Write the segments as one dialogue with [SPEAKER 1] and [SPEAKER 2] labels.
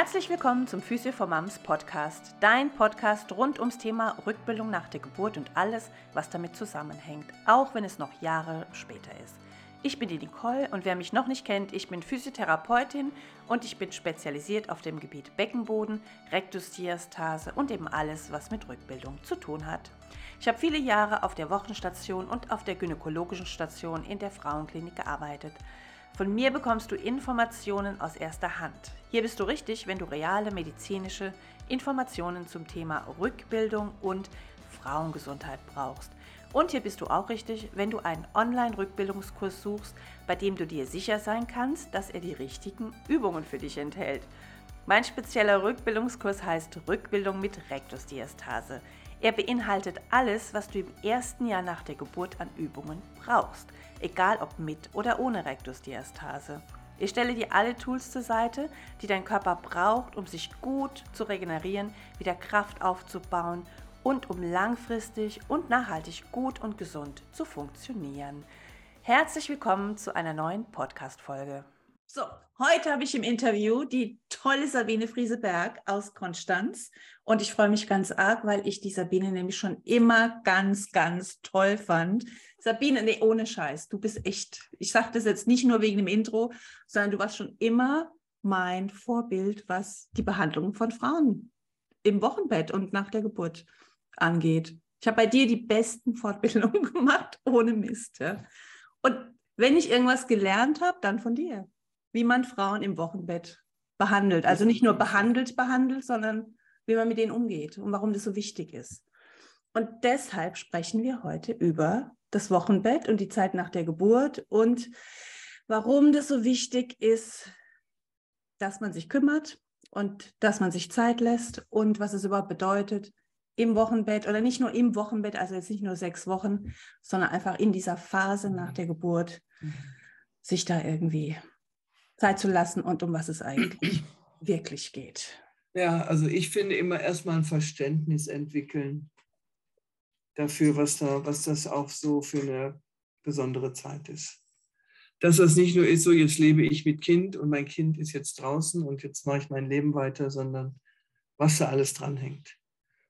[SPEAKER 1] Herzlich willkommen zum Physio for Moms Podcast, dein Podcast rund ums Thema Rückbildung nach der Geburt und alles, was damit zusammenhängt, auch wenn es noch Jahre später ist. Ich bin die Nicole und wer mich noch nicht kennt, ich bin Physiotherapeutin und ich bin spezialisiert auf dem Gebiet Beckenboden, Rektusdiastase und eben alles, was mit Rückbildung zu tun hat. Ich habe viele Jahre auf der Wochenstation und auf der gynäkologischen Station in der Frauenklinik gearbeitet. Von mir bekommst du Informationen aus erster Hand. Hier bist du richtig, wenn du reale medizinische Informationen zum Thema Rückbildung und Frauengesundheit brauchst. Und hier bist du auch richtig, wenn du einen Online-Rückbildungskurs suchst, bei dem du dir sicher sein kannst, dass er die richtigen Übungen für dich enthält. Mein spezieller Rückbildungskurs heißt Rückbildung mit Rektusdiastase. Er beinhaltet alles, was du im ersten Jahr nach der Geburt an Übungen brauchst, egal ob mit oder ohne Rektusdiastase. Ich stelle dir alle Tools zur Seite, die dein Körper braucht, um sich gut zu regenerieren, wieder Kraft aufzubauen und um langfristig und nachhaltig gut und gesund zu funktionieren. Herzlich willkommen zu einer neuen Podcast-Folge. So, heute habe ich im Interview die tolle Sabine Frieseberg aus Konstanz und ich freue mich ganz arg, weil ich die Sabine nämlich schon immer ganz, ganz toll fand. Sabine, nee, ohne Scheiß, du bist echt, ich sage das jetzt nicht nur wegen dem Intro, sondern du warst schon immer mein Vorbild, was die Behandlung von Frauen im Wochenbett und nach der Geburt angeht. Ich habe bei dir die besten Fortbildungen gemacht, ohne Mist. Ja. Und wenn ich irgendwas gelernt habe, dann von dir, wie man Frauen im Wochenbett behandelt. Also nicht nur behandelt, behandelt, sondern wie man mit denen umgeht und warum das so wichtig ist. Und deshalb sprechen wir heute über das Wochenbett und die Zeit nach der Geburt und warum das so wichtig ist, dass man sich kümmert und dass man sich Zeit lässt und was es überhaupt bedeutet, im Wochenbett oder nicht nur im Wochenbett, also jetzt nicht nur sechs Wochen, sondern einfach in dieser Phase nach der Geburt sich da irgendwie Zeit zu lassen und um was es eigentlich wirklich geht.
[SPEAKER 2] Ja, also ich finde immer erstmal ein Verständnis entwickeln dafür, was, da, was das auch so für eine besondere Zeit ist. Dass das nicht nur ist, so jetzt lebe ich mit Kind und mein Kind ist jetzt draußen und jetzt mache ich mein Leben weiter, sondern was da alles dranhängt.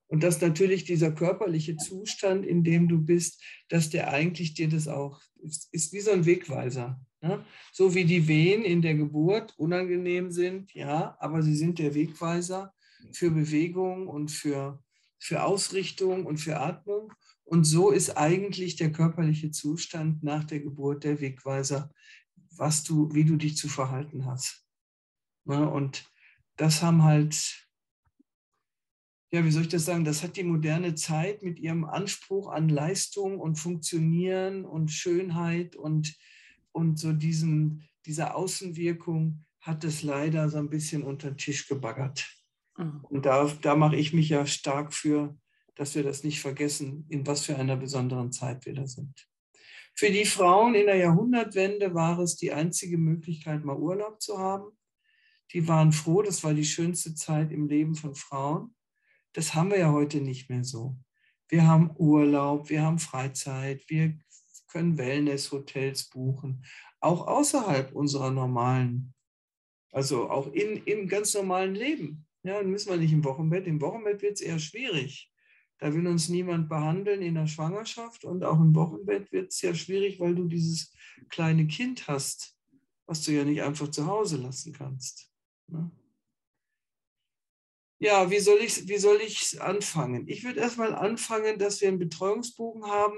[SPEAKER 2] Und dass natürlich dieser körperliche Zustand, in dem du bist, dass der eigentlich dir das auch ist, ist wie so ein Wegweiser. Ne? So wie die Wehen in der Geburt unangenehm sind, ja, aber sie sind der Wegweiser für Bewegung und für, für Ausrichtung und für Atmung. Und so ist eigentlich der körperliche Zustand nach der Geburt der Wegweiser, was du, wie du dich zu verhalten hast. Ne? Und das haben halt ja, wie soll ich das sagen, das hat die moderne Zeit mit ihrem Anspruch an Leistung und Funktionieren und Schönheit und, und so diesem, dieser Außenwirkung hat es leider so ein bisschen unter den Tisch gebaggert. Mhm. Und da, da mache ich mich ja stark für, dass wir das nicht vergessen, in was für einer besonderen Zeit wir da sind. Für die Frauen in der Jahrhundertwende war es die einzige Möglichkeit, mal Urlaub zu haben. Die waren froh, das war die schönste Zeit im Leben von Frauen. Das haben wir ja heute nicht mehr so. Wir haben Urlaub, wir haben Freizeit, wir können Wellness-Hotels buchen, auch außerhalb unserer normalen, also auch in, im ganz normalen Leben. Ja, dann müssen wir nicht im Wochenbett. Im Wochenbett wird es eher schwierig. Da will uns niemand behandeln in der Schwangerschaft und auch im Wochenbett wird es ja schwierig, weil du dieses kleine Kind hast, was du ja nicht einfach zu Hause lassen kannst. Ne? Ja, wie soll ich, wie soll ich anfangen? Ich würde erstmal anfangen, dass wir einen Betreuungsbogen haben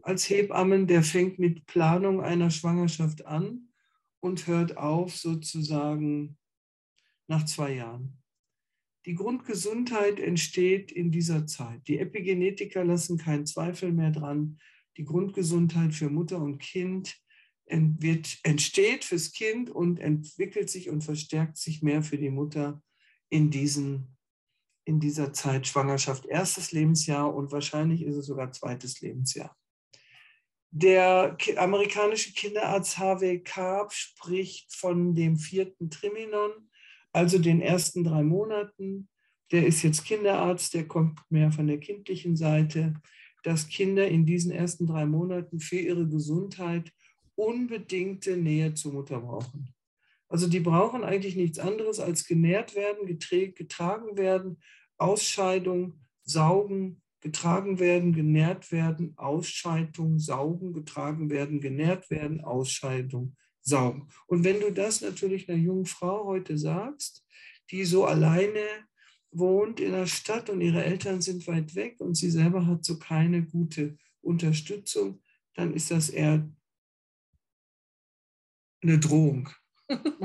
[SPEAKER 2] als Hebammen, der fängt mit Planung einer Schwangerschaft an und hört auf sozusagen nach zwei Jahren. Die Grundgesundheit entsteht in dieser Zeit. Die Epigenetiker lassen keinen Zweifel mehr dran. Die Grundgesundheit für Mutter und Kind wird, entsteht fürs Kind und entwickelt sich und verstärkt sich mehr für die Mutter in diesen in dieser Zeit Schwangerschaft erstes Lebensjahr und wahrscheinlich ist es sogar zweites Lebensjahr. Der amerikanische Kinderarzt Harvey Karp spricht von dem vierten Triminon, also den ersten drei Monaten. Der ist jetzt Kinderarzt, der kommt mehr von der kindlichen Seite, dass Kinder in diesen ersten drei Monaten für ihre Gesundheit unbedingte Nähe zur Mutter brauchen. Also die brauchen eigentlich nichts anderes als genährt werden, getragen werden, Ausscheidung, saugen, getragen werden, genährt werden, Ausscheidung, saugen, getragen werden, genährt werden, Ausscheidung, saugen. Und wenn du das natürlich einer jungen Frau heute sagst, die so alleine wohnt in der Stadt und ihre Eltern sind weit weg und sie selber hat so keine gute Unterstützung, dann ist das eher eine Drohung.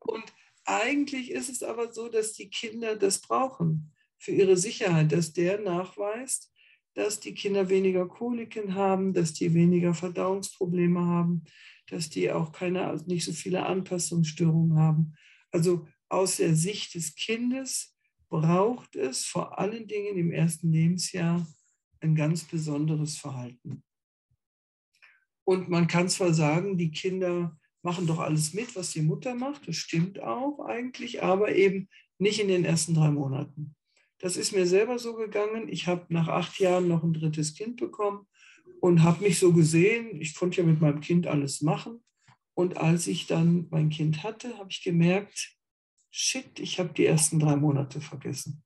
[SPEAKER 2] und eigentlich ist es aber so, dass die Kinder das brauchen für ihre Sicherheit, dass der nachweist, dass die Kinder weniger Koliken haben, dass die weniger Verdauungsprobleme haben, dass die auch keine, nicht so viele Anpassungsstörungen haben. Also aus der Sicht des Kindes braucht es vor allen Dingen im ersten Lebensjahr ein ganz besonderes Verhalten. Und man kann zwar sagen, die Kinder machen doch alles mit, was die Mutter macht. Das stimmt auch eigentlich, aber eben nicht in den ersten drei Monaten. Das ist mir selber so gegangen. Ich habe nach acht Jahren noch ein drittes Kind bekommen und habe mich so gesehen. Ich konnte ja mit meinem Kind alles machen. Und als ich dann mein Kind hatte, habe ich gemerkt, shit, ich habe die ersten drei Monate vergessen.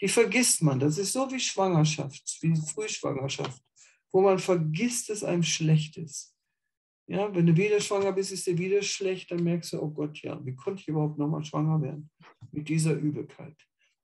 [SPEAKER 2] Die vergisst man. Das ist so wie Schwangerschaft, wie Frühschwangerschaft, wo man vergisst, dass einem schlecht ist. Ja, wenn du wieder schwanger bist, ist dir wieder schlecht, dann merkst du, oh Gott, ja, wie konnte ich überhaupt nochmal schwanger werden mit dieser Übelkeit?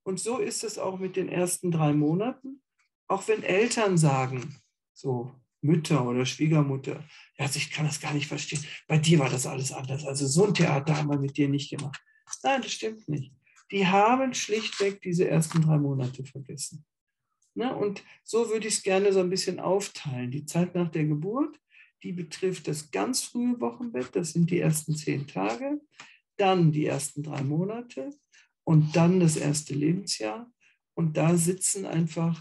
[SPEAKER 2] Und so ist es auch mit den ersten drei Monaten. Auch wenn Eltern sagen, so Mütter oder Schwiegermutter, ja, also ich kann das gar nicht verstehen. Bei dir war das alles anders. Also so ein Theater haben wir mit dir nicht gemacht. Nein, das stimmt nicht. Die haben schlichtweg diese ersten drei Monate vergessen. Ne? Und so würde ich es gerne so ein bisschen aufteilen. Die Zeit nach der Geburt die betrifft das ganz frühe Wochenbett, das sind die ersten zehn Tage, dann die ersten drei Monate und dann das erste Lebensjahr. Und da sitzen einfach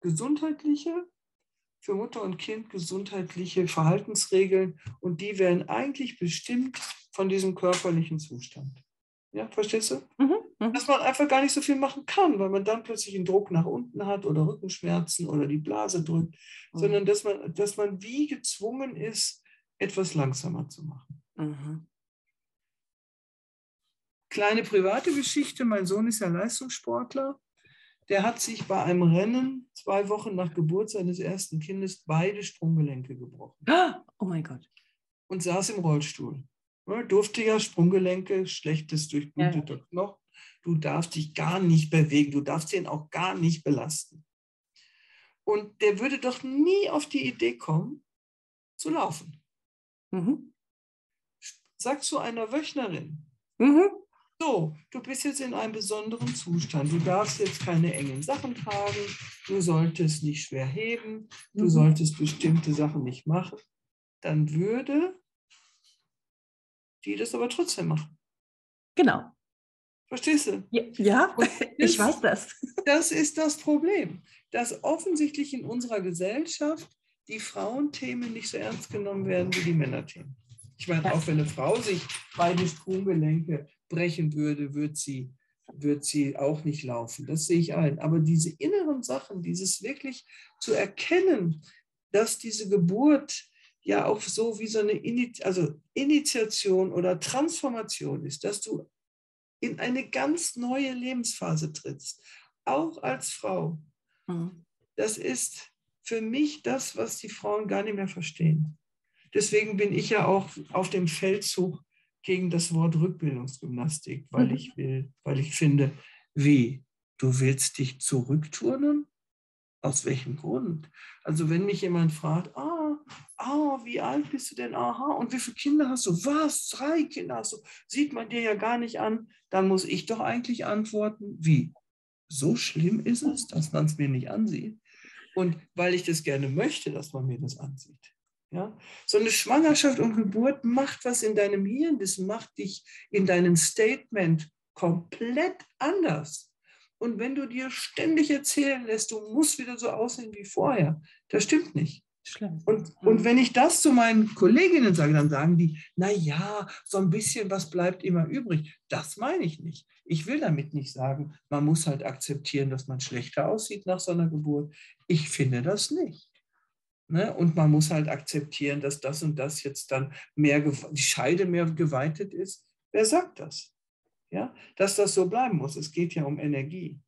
[SPEAKER 2] gesundheitliche, für Mutter und Kind gesundheitliche Verhaltensregeln und die werden eigentlich bestimmt von diesem körperlichen Zustand. Ja, verstehst du? Mhm, mhm, Dass man einfach gar nicht so viel machen kann, weil man dann plötzlich einen Druck nach unten hat oder Rückenschmerzen oder die Blase drückt, mhm. sondern dass man, dass man wie gezwungen ist, etwas langsamer zu machen. Mhm. Kleine private Geschichte, mein Sohn ist ja Leistungssportler. Der hat sich bei einem Rennen zwei Wochen nach Geburt seines ersten Kindes beide Sprunggelenke gebrochen.
[SPEAKER 1] Oh mein Gott.
[SPEAKER 2] Und saß im Rollstuhl. Duftiger Sprunggelenke, schlechtes durchbluteter ja. Knochen. Du darfst dich gar nicht bewegen, du darfst ihn auch gar nicht belasten. Und der würde doch nie auf die Idee kommen, zu laufen. Mhm. Sag zu einer Wöchnerin, mhm. so, du bist jetzt in einem besonderen Zustand, du darfst jetzt keine engen Sachen tragen, du solltest nicht schwer heben, du mhm. solltest bestimmte Sachen nicht machen, dann würde die das aber trotzdem machen.
[SPEAKER 1] Genau.
[SPEAKER 2] Verstehst du?
[SPEAKER 1] Ja, ja ich weiß das.
[SPEAKER 2] Das ist das Problem, dass offensichtlich in unserer Gesellschaft die Frauenthemen nicht so ernst genommen werden wie die Männerthemen. Ich meine, auch wenn eine Frau sich beide Sprunggelenke brechen würde, wird sie, wird sie auch nicht laufen. Das sehe ich ein. Aber diese inneren Sachen, dieses wirklich zu erkennen, dass diese Geburt ja auch so wie so eine Init also Initiation oder Transformation ist, dass du in eine ganz neue Lebensphase trittst, auch als Frau. Mhm. Das ist für mich das, was die Frauen gar nicht mehr verstehen. Deswegen bin ich ja auch auf dem Feldzug gegen das Wort Rückbildungsgymnastik, weil mhm. ich will, weil ich finde, wie, du willst dich zurückturnen? Aus welchem Grund? Also wenn mich jemand fragt, ah, ah, wie alt bist du denn? Aha, und wie viele Kinder hast du? Was? Drei Kinder hast du? Sieht man dir ja gar nicht an. Dann muss ich doch eigentlich antworten, wie? So schlimm ist es, dass man es mir nicht ansieht. Und weil ich das gerne möchte, dass man mir das ansieht. Ja? So eine Schwangerschaft und Geburt macht was in deinem Hirn, das macht dich in deinem Statement komplett anders. Und wenn du dir ständig erzählen lässt, du musst wieder so aussehen wie vorher, das stimmt nicht. Schlimm. Und, und wenn ich das zu meinen Kolleginnen sage, dann sagen die, na ja, so ein bisschen was bleibt immer übrig. Das meine ich nicht. Ich will damit nicht sagen, man muss halt akzeptieren, dass man schlechter aussieht nach so einer Geburt. Ich finde das nicht. Ne? Und man muss halt akzeptieren, dass das und das jetzt dann mehr, die Scheide mehr geweitet ist. Wer sagt das? Ja, dass das so bleiben muss. Es geht ja um Energie.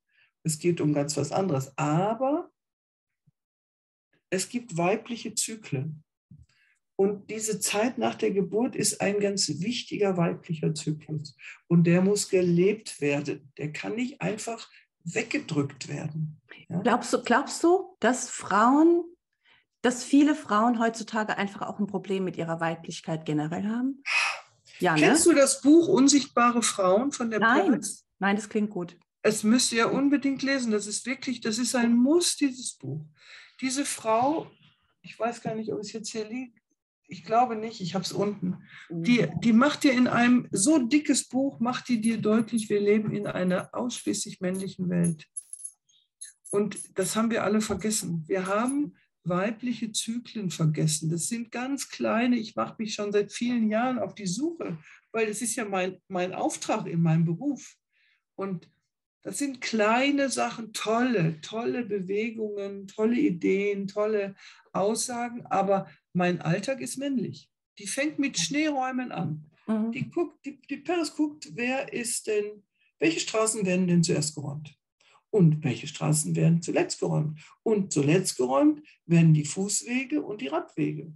[SPEAKER 2] Es geht um ganz was anderes. Aber es gibt weibliche Zyklen. Und diese Zeit nach der Geburt ist ein ganz wichtiger weiblicher Zyklus. Und der muss gelebt werden. Der kann nicht einfach weggedrückt werden.
[SPEAKER 1] Ja? Glaubst, du, glaubst du, dass Frauen dass viele Frauen heutzutage einfach auch ein Problem mit ihrer Weiblichkeit generell haben?
[SPEAKER 2] Ja, ne? Kennst du das Buch Unsichtbare Frauen von der
[SPEAKER 1] Nein, Peretz? nein, das klingt gut.
[SPEAKER 2] Es müsst ihr unbedingt lesen. Das ist wirklich, das ist ein Muss, dieses Buch. Diese Frau, ich weiß gar nicht, ob es jetzt hier liegt, ich glaube nicht, ich habe es unten. Die, mhm. die macht dir in einem so dickes Buch, macht die dir deutlich, wir leben in einer ausschließlich männlichen Welt. Und das haben wir alle vergessen. Wir haben weibliche Zyklen vergessen. Das sind ganz kleine, ich mache mich schon seit vielen Jahren auf die Suche, weil es ist ja mein, mein Auftrag in meinem Beruf. Und das sind kleine Sachen, tolle, tolle Bewegungen, tolle Ideen, tolle Aussagen, aber mein Alltag ist männlich. Die fängt mit Schneeräumen an. Mhm. Die guckt, die, die Paris guckt, wer ist denn, welche Straßen werden denn zuerst geräumt? Und welche Straßen werden zuletzt geräumt? Und zuletzt geräumt werden die Fußwege und die Radwege.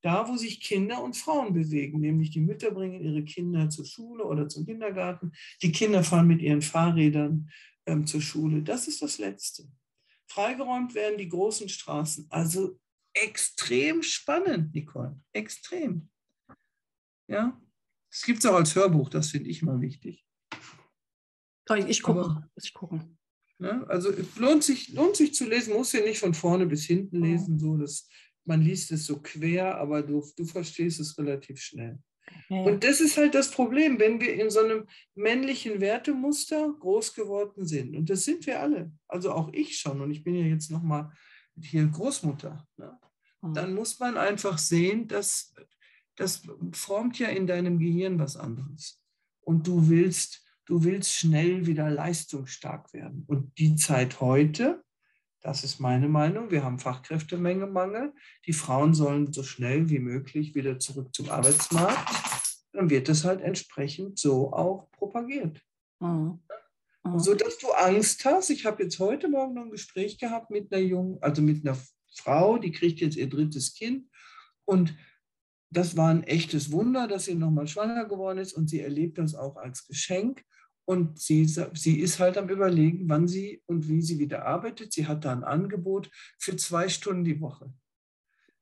[SPEAKER 2] Da, wo sich Kinder und Frauen bewegen, nämlich die Mütter bringen ihre Kinder zur Schule oder zum Kindergarten, die Kinder fahren mit ihren Fahrrädern ähm, zur Schule. Das ist das Letzte. Freigeräumt werden die großen Straßen. Also extrem spannend, Nicole. Extrem. Ja, es gibt es auch als Hörbuch, das finde ich mal wichtig.
[SPEAKER 1] Ich gucke. Ich gucke.
[SPEAKER 2] Ne? Also es lohnt sich, lohnt sich zu lesen, muss ja nicht von vorne bis hinten lesen, so dass man liest es so quer, aber du, du verstehst es relativ schnell. Ja. Und das ist halt das Problem, wenn wir in so einem männlichen Wertemuster groß geworden sind. Und das sind wir alle. Also auch ich schon. Und ich bin ja jetzt nochmal hier Großmutter. Ne? Mhm. Dann muss man einfach sehen, dass das formt ja in deinem Gehirn was anderes. Und du willst du willst schnell wieder leistungsstark werden. Und die Zeit heute, das ist meine Meinung, wir haben Fachkräftemangel, die Frauen sollen so schnell wie möglich wieder zurück zum Arbeitsmarkt, dann wird das halt entsprechend so auch propagiert. Mhm. Mhm. So dass du Angst hast. Ich habe jetzt heute Morgen noch ein Gespräch gehabt mit einer jungen, also mit einer Frau, die kriegt jetzt ihr drittes Kind und das war ein echtes Wunder, dass sie nochmal schwanger geworden ist und sie erlebt das auch als Geschenk. Und sie, sie ist halt am Überlegen, wann sie und wie sie wieder arbeitet. Sie hat da ein Angebot für zwei Stunden die Woche.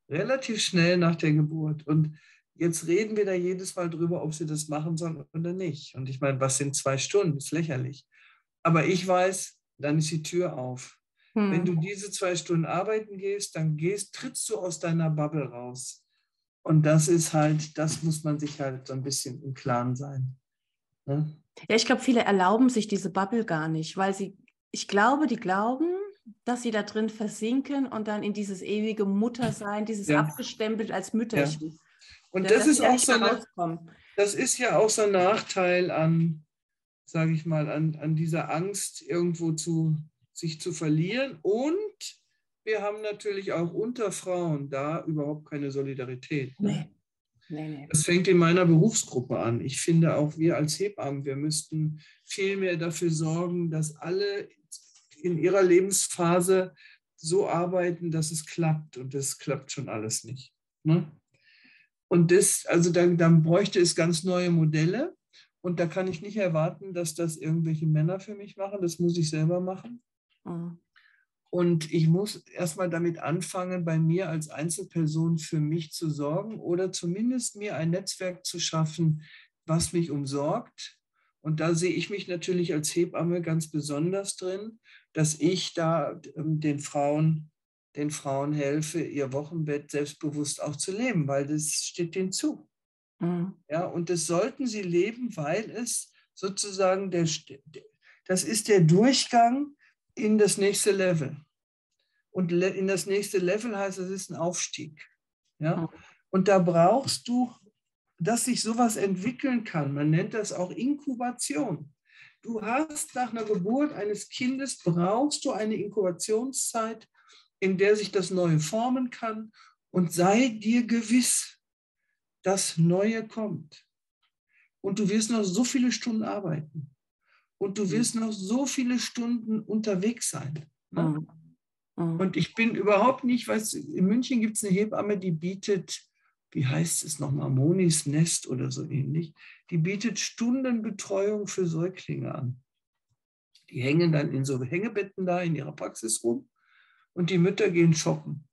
[SPEAKER 2] Relativ schnell nach der Geburt. Und jetzt reden wir da jedes Mal drüber, ob sie das machen soll oder nicht. Und ich meine, was sind zwei Stunden? Das ist lächerlich. Aber ich weiß, dann ist die Tür auf. Hm. Wenn du diese zwei Stunden arbeiten gehst, dann gehst, trittst du aus deiner Bubble raus. Und das ist halt, das muss man sich halt so ein bisschen im Klaren sein.
[SPEAKER 1] Ne? Ja, ich glaube, viele erlauben sich diese Bubble gar nicht, weil sie, ich glaube, die glauben, dass sie da drin versinken und dann in dieses ewige Muttersein, dieses ja. abgestempelt als Mütterchen.
[SPEAKER 2] Ja. Und ja, das ist auch so eine, das ist ja auch so ein Nachteil an, sage ich mal, an, an dieser Angst, irgendwo zu sich zu verlieren. Und wir haben natürlich auch unter Frauen da überhaupt keine Solidarität. Ne? Nee. Nee, nee. Das fängt in meiner Berufsgruppe an. Ich finde auch wir als Hebammen, wir müssten viel mehr dafür sorgen, dass alle in ihrer Lebensphase so arbeiten, dass es klappt. Und das klappt schon alles nicht. Ne? Und das, also dann, dann bräuchte es ganz neue Modelle. Und da kann ich nicht erwarten, dass das irgendwelche Männer für mich machen. Das muss ich selber machen. Mhm. Und ich muss erstmal damit anfangen, bei mir als Einzelperson für mich zu sorgen oder zumindest mir ein Netzwerk zu schaffen, was mich umsorgt. Und da sehe ich mich natürlich als Hebamme ganz besonders drin, dass ich da ähm, den Frauen, den Frauen helfe, ihr Wochenbett selbstbewusst auch zu leben, weil das steht denen zu. Mhm. Ja, und das sollten sie leben, weil es sozusagen der, das ist der Durchgang in das nächste Level. Und in das nächste Level heißt, es ist ein Aufstieg. Ja? Und da brauchst du, dass sich sowas entwickeln kann. Man nennt das auch Inkubation. Du hast nach einer Geburt eines Kindes, brauchst du eine Inkubationszeit, in der sich das Neue formen kann und sei dir gewiss, das Neue kommt. Und du wirst noch so viele Stunden arbeiten. Und du wirst noch so viele Stunden unterwegs sein. Ne? Mhm. Mhm. Und ich bin überhaupt nicht, weißt in München gibt es eine Hebamme, die bietet, wie heißt es nochmal, Monis Nest oder so ähnlich, die bietet Stundenbetreuung für Säuglinge an. Die hängen dann in so Hängebetten da in ihrer Praxis rum und die Mütter gehen shoppen.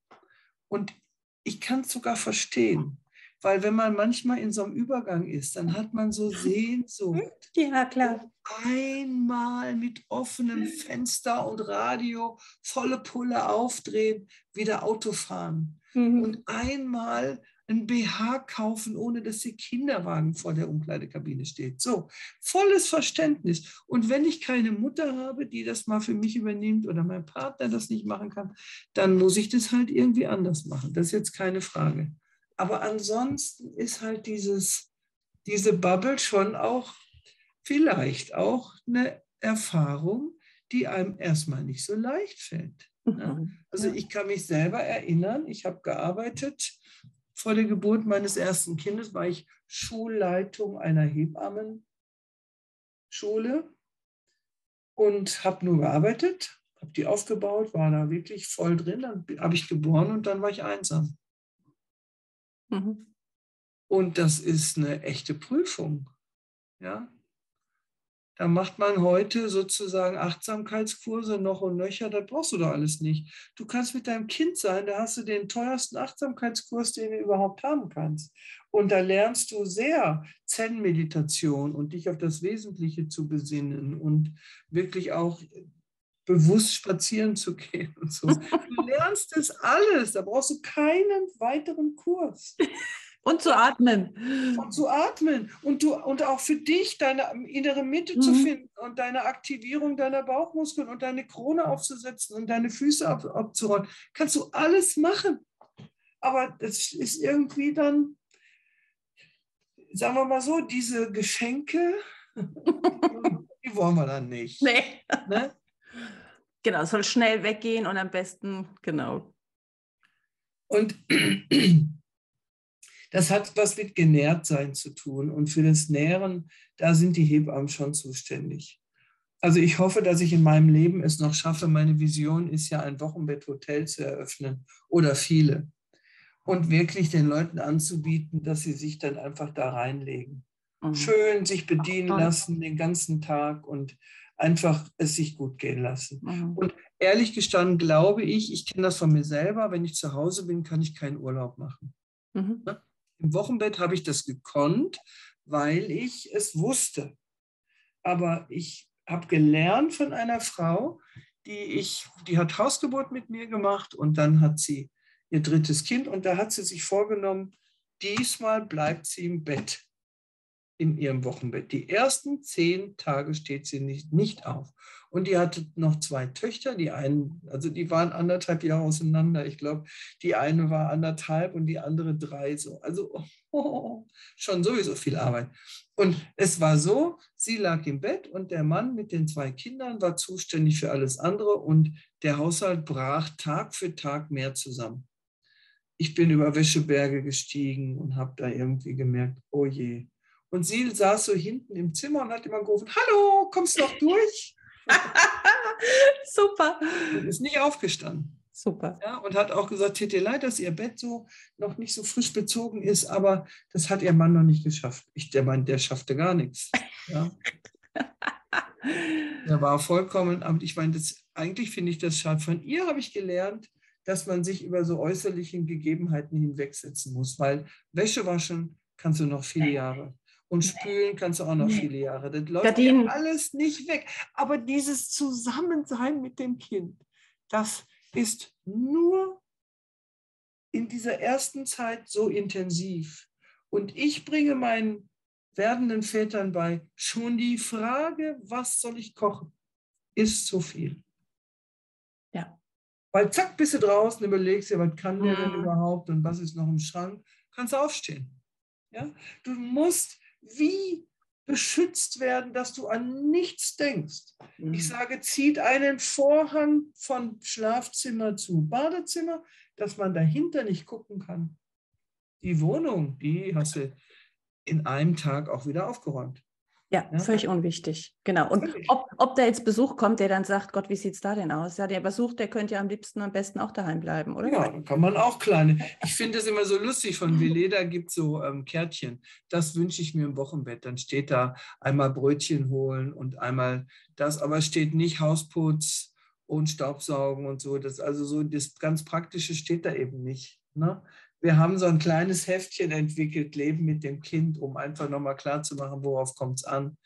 [SPEAKER 2] Und ich kann es sogar verstehen, weil wenn man manchmal in so einem Übergang ist, dann hat man so Sehnsucht.
[SPEAKER 1] Ja, klar.
[SPEAKER 2] Einmal mit offenem Fenster und Radio, volle Pulle aufdrehen, wieder Auto fahren. Mhm. Und einmal ein BH kaufen, ohne dass der Kinderwagen vor der Umkleidekabine steht. So, volles Verständnis. Und wenn ich keine Mutter habe, die das mal für mich übernimmt oder mein Partner das nicht machen kann, dann muss ich das halt irgendwie anders machen. Das ist jetzt keine Frage. Aber ansonsten ist halt dieses, diese Bubble schon auch vielleicht auch eine Erfahrung, die einem erstmal nicht so leicht fällt. Ne? Mhm. Also ich kann mich selber erinnern, ich habe gearbeitet vor der Geburt meines ersten Kindes war ich Schulleitung einer Hebammenschule und habe nur gearbeitet, habe die aufgebaut, war da wirklich voll drin. Dann habe ich geboren und dann war ich einsam. Mhm. Und das ist eine echte Prüfung. Ja, da macht man heute sozusagen Achtsamkeitskurse noch und nöcher, das brauchst du doch alles nicht. Du kannst mit deinem Kind sein, da hast du den teuersten Achtsamkeitskurs, den du überhaupt haben kannst. Und da lernst du sehr Zen-Meditation und dich auf das Wesentliche zu besinnen und wirklich auch bewusst spazieren zu gehen und so. Du lernst das alles, da brauchst du keinen weiteren Kurs.
[SPEAKER 1] Und zu atmen.
[SPEAKER 2] Und zu atmen. Und, du, und auch für dich deine innere Mitte mhm. zu finden und deine Aktivierung deiner Bauchmuskeln und deine Krone aufzusetzen und deine Füße ab, abzurollen. Kannst du alles machen. Aber das ist irgendwie dann, sagen wir mal so, diese Geschenke, die wollen wir dann nicht.
[SPEAKER 1] Nee. Ne? Genau, es soll schnell weggehen und am besten, genau.
[SPEAKER 2] Und das hat was mit Genährtsein zu tun. Und für das Nähren, da sind die Hebammen schon zuständig. Also ich hoffe, dass ich in meinem Leben es noch schaffe. Meine Vision ist ja, ein Wochenbetthotel zu eröffnen oder viele. Und wirklich den Leuten anzubieten, dass sie sich dann einfach da reinlegen. Mhm. Schön sich bedienen lassen den ganzen Tag und einfach es sich gut gehen lassen. Mhm. Und ehrlich gestanden glaube ich, ich kenne das von mir selber, wenn ich zu Hause bin, kann ich keinen Urlaub machen. Mhm. Ne? Im Wochenbett habe ich das gekonnt, weil ich es wusste. Aber ich habe gelernt von einer Frau, die ich, die hat Hausgeburt mit mir gemacht und dann hat sie ihr drittes Kind und da hat sie sich vorgenommen, diesmal bleibt sie im Bett in ihrem Wochenbett. Die ersten zehn Tage steht sie nicht, nicht auf. Und die hatte noch zwei Töchter, die einen, also die waren anderthalb Jahre auseinander. Ich glaube, die eine war anderthalb und die andere drei. So. Also oh, schon sowieso viel Arbeit. Und es war so, sie lag im Bett und der Mann mit den zwei Kindern war zuständig für alles andere und der Haushalt brach Tag für Tag mehr zusammen. Ich bin über Wäscheberge gestiegen und habe da irgendwie gemerkt, oh je. Und sie saß so hinten im Zimmer und hat immer gerufen, hallo, kommst du noch durch?
[SPEAKER 1] Super.
[SPEAKER 2] Und ist nicht aufgestanden.
[SPEAKER 1] Super.
[SPEAKER 2] Ja, und hat auch gesagt, tut ihr leid, dass ihr Bett so noch nicht so frisch bezogen ist, aber das hat ihr Mann noch nicht geschafft. Ich, der Mann, der schaffte gar nichts. Ja. er war vollkommen, aber ich meine, das, eigentlich finde ich das schade. Von ihr habe ich gelernt, dass man sich über so äußerlichen Gegebenheiten hinwegsetzen muss, weil Wäsche waschen kannst du noch viele Jahre. Und spülen kannst du auch noch viele Jahre. Das läuft ja alles nicht weg. Aber dieses Zusammensein mit dem Kind, das ist nur in dieser ersten Zeit so intensiv. Und ich bringe meinen werdenden Vätern bei, schon die Frage, was soll ich kochen, ist zu viel.
[SPEAKER 1] Ja.
[SPEAKER 2] Weil zack, bist du draußen, überlegst dir, was kann der denn mhm. überhaupt und was ist noch im Schrank, kannst du aufstehen. Ja? Du musst wie beschützt werden, dass du an nichts denkst.
[SPEAKER 1] Mhm.
[SPEAKER 2] Ich sage, zieht einen Vorhang von Schlafzimmer zu Badezimmer, dass man dahinter nicht gucken kann. Die Wohnung, die hast du in einem Tag auch wieder aufgeräumt.
[SPEAKER 1] Ja,
[SPEAKER 2] Ja.
[SPEAKER 1] völlig unwichtig. Genau. Und ob, ob da jetzt Besuch kommt, der dann sagt, Gott, wie sieht es da denn aus? Ja, der Besuch, der könnte ja am liebsten am besten auch daheim bleiben, oder?
[SPEAKER 2] Ja, kann man auch kleine. Ich finde es immer so lustig, von Veleda gibt es so ähm, Kärtchen. Das wünsche ich mir im Wochenbett. Dann steht da einmal Brötchen holen und einmal das, aber es steht nicht Hausputz und Staubsaugen und so. Das, also so das ganz Praktische steht da eben nicht. Ne? Wir haben so ein kleines Heftchen entwickelt, Leben mit dem Kind, um einfach nochmal klarzumachen, worauf kommt es an.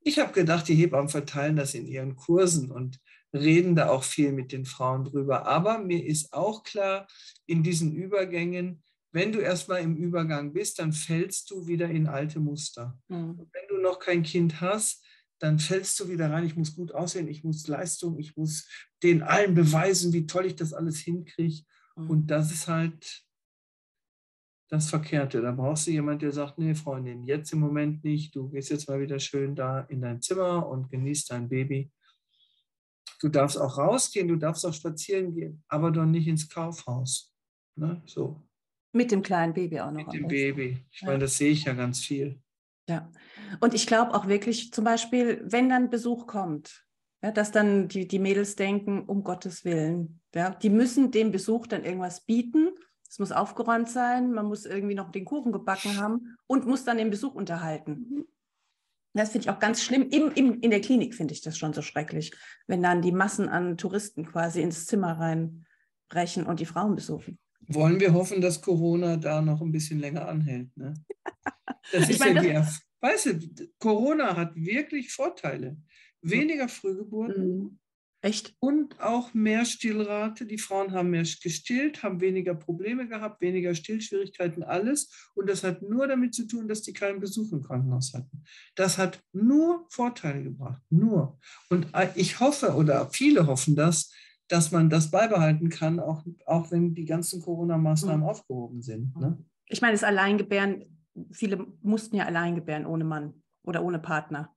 [SPEAKER 2] Ich habe gedacht, die Hebammen verteilen das in ihren Kursen und reden da auch viel mit den Frauen drüber. Aber mir ist auch klar, in diesen Übergängen, wenn du erstmal im Übergang bist, dann fällst du wieder in alte Muster.
[SPEAKER 1] Mhm.
[SPEAKER 2] Und wenn du noch kein Kind hast, dann fällst du wieder rein. Ich muss gut aussehen, ich muss Leistung, ich muss den allen beweisen, wie toll ich das alles hinkriege.
[SPEAKER 1] Mhm.
[SPEAKER 2] Und das ist halt das Verkehrte. Da brauchst du jemanden, der sagt, nee, Freundin, jetzt im Moment nicht. Du gehst jetzt mal wieder schön da in dein Zimmer und genießt dein Baby. Du darfst auch rausgehen, du darfst auch spazieren gehen, aber doch nicht ins Kaufhaus. Ne? So,
[SPEAKER 1] Mit dem kleinen Baby auch noch.
[SPEAKER 2] mit dem. Baby. Ich
[SPEAKER 1] Ja.
[SPEAKER 2] meine, das sehe ich ja ganz viel.
[SPEAKER 1] Ja, und ich glaube auch wirklich, zum Beispiel, wenn dann Besuch kommt, ja, dass dann die, die Mädels denken, um Gottes Willen, ja, die müssen dem Besuch dann irgendwas bieten. Es muss aufgeräumt sein, man muss irgendwie noch den Kuchen gebacken haben und muss dann den Besuch unterhalten. Das finde ich auch ganz schlimm. Im, im, in der Klinik finde ich das schon so schrecklich, wenn dann die Massen an Touristen quasi ins Zimmer reinbrechen und die Frauen besuchen.
[SPEAKER 2] Wollen wir hoffen, dass Corona da noch ein bisschen länger anhält. Ne? Das
[SPEAKER 1] Ich
[SPEAKER 2] ist
[SPEAKER 1] meine,
[SPEAKER 2] ja die Erf weißt du, Corona hat wirklich Vorteile. Weniger Frühgeburten
[SPEAKER 1] Mhm. Echt?
[SPEAKER 2] und auch mehr Stillrate. Die Frauen haben mehr gestillt, haben weniger Probleme gehabt, weniger Stillschwierigkeiten, alles. Und das hat nur damit zu tun, dass die keinen Besuch im Krankenhaus hatten. Das hat nur Vorteile gebracht. Nur. Und äh, ich hoffe, oder viele hoffen das, dass man das beibehalten kann, auch, auch wenn die ganzen Corona-Maßnahmen
[SPEAKER 1] Mhm.
[SPEAKER 2] aufgehoben sind. Ne?
[SPEAKER 1] Ich meine, das Alleingebären, viele mussten ja Alleingebären ohne Mann oder ohne Partner.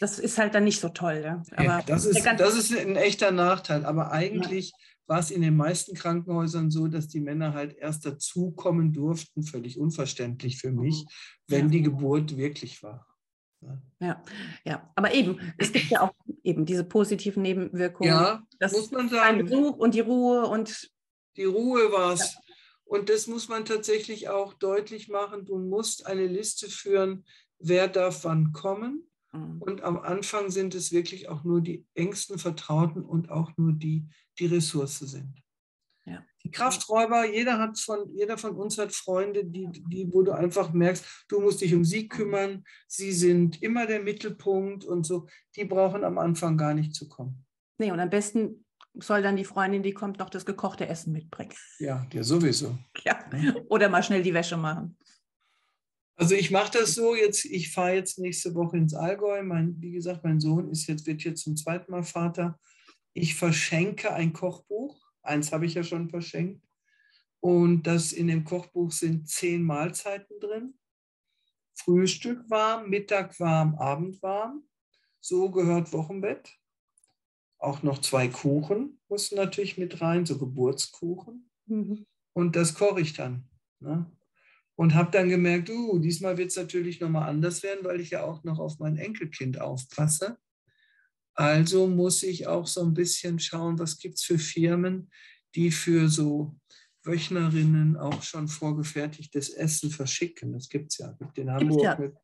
[SPEAKER 1] Das ist halt dann nicht so toll. Ja? Aber
[SPEAKER 2] Ja, das, ist, das ist ein echter Nachteil. Aber eigentlich war es in den meisten Krankenhäusern so, dass die Männer halt erst dazukommen durften, völlig unverständlich für mich, wenn
[SPEAKER 1] Ja.
[SPEAKER 2] die Geburt wirklich war.
[SPEAKER 1] ja, ja, aber eben, es gibt ja auch eben diese positiven Nebenwirkungen.
[SPEAKER 2] Ja,
[SPEAKER 1] das
[SPEAKER 2] muss man
[SPEAKER 1] ein
[SPEAKER 2] sagen.
[SPEAKER 1] Und die Ruhe und
[SPEAKER 2] Die Ruhe war es. Und das muss man tatsächlich auch deutlich machen. Du musst eine Liste führen, wer darf wann kommen.
[SPEAKER 1] Mm,
[SPEAKER 2] Und am Anfang sind es wirklich auch nur die engsten Vertrauten und auch nur die, die Ressource sind.
[SPEAKER 1] Ja.
[SPEAKER 2] Die Krafträuber, jeder hat von, jeder von uns hat Freunde, die, die, wo du einfach merkst, du musst dich um sie kümmern, sie sind immer der Mittelpunkt und so. Die brauchen am Anfang gar nicht zu kommen.
[SPEAKER 1] nee, und am besten soll dann die Freundin, die kommt, noch das gekochte Essen mitbringen.
[SPEAKER 2] Ja, ja, sowieso.
[SPEAKER 1] Ja. Oder mal schnell die Wäsche machen.
[SPEAKER 2] Also ich mache das so jetzt, ich fahre jetzt nächste Woche ins Allgäu. Mein, wie gesagt, mein Sohn ist jetzt, wird jetzt zum zweiten Mal Vater. Ich verschenke ein Kochbuch. Eins habe ich ja schon verschenkt. Und das in dem Kochbuch sind zehn Mahlzeiten drin. Frühstück warm, Mittag warm, Abend warm. So gehört Wochenbett. Auch noch zwei Kuchen mussten natürlich mit rein, so Geburtskuchen.
[SPEAKER 1] Mhm.
[SPEAKER 2] Und das koche ich dann. Ne? Und habe dann gemerkt, uh, diesmal wird es natürlich nochmal anders werden, weil ich ja auch noch auf mein Enkelkind aufpasse. Also muss ich auch so ein bisschen schauen, was gibt es für Firmen, die für so Wöchnerinnen auch schon vorgefertigtes Essen verschicken. Das gibt es ja. Gibt in Hamburg
[SPEAKER 1] ja.
[SPEAKER 2] mit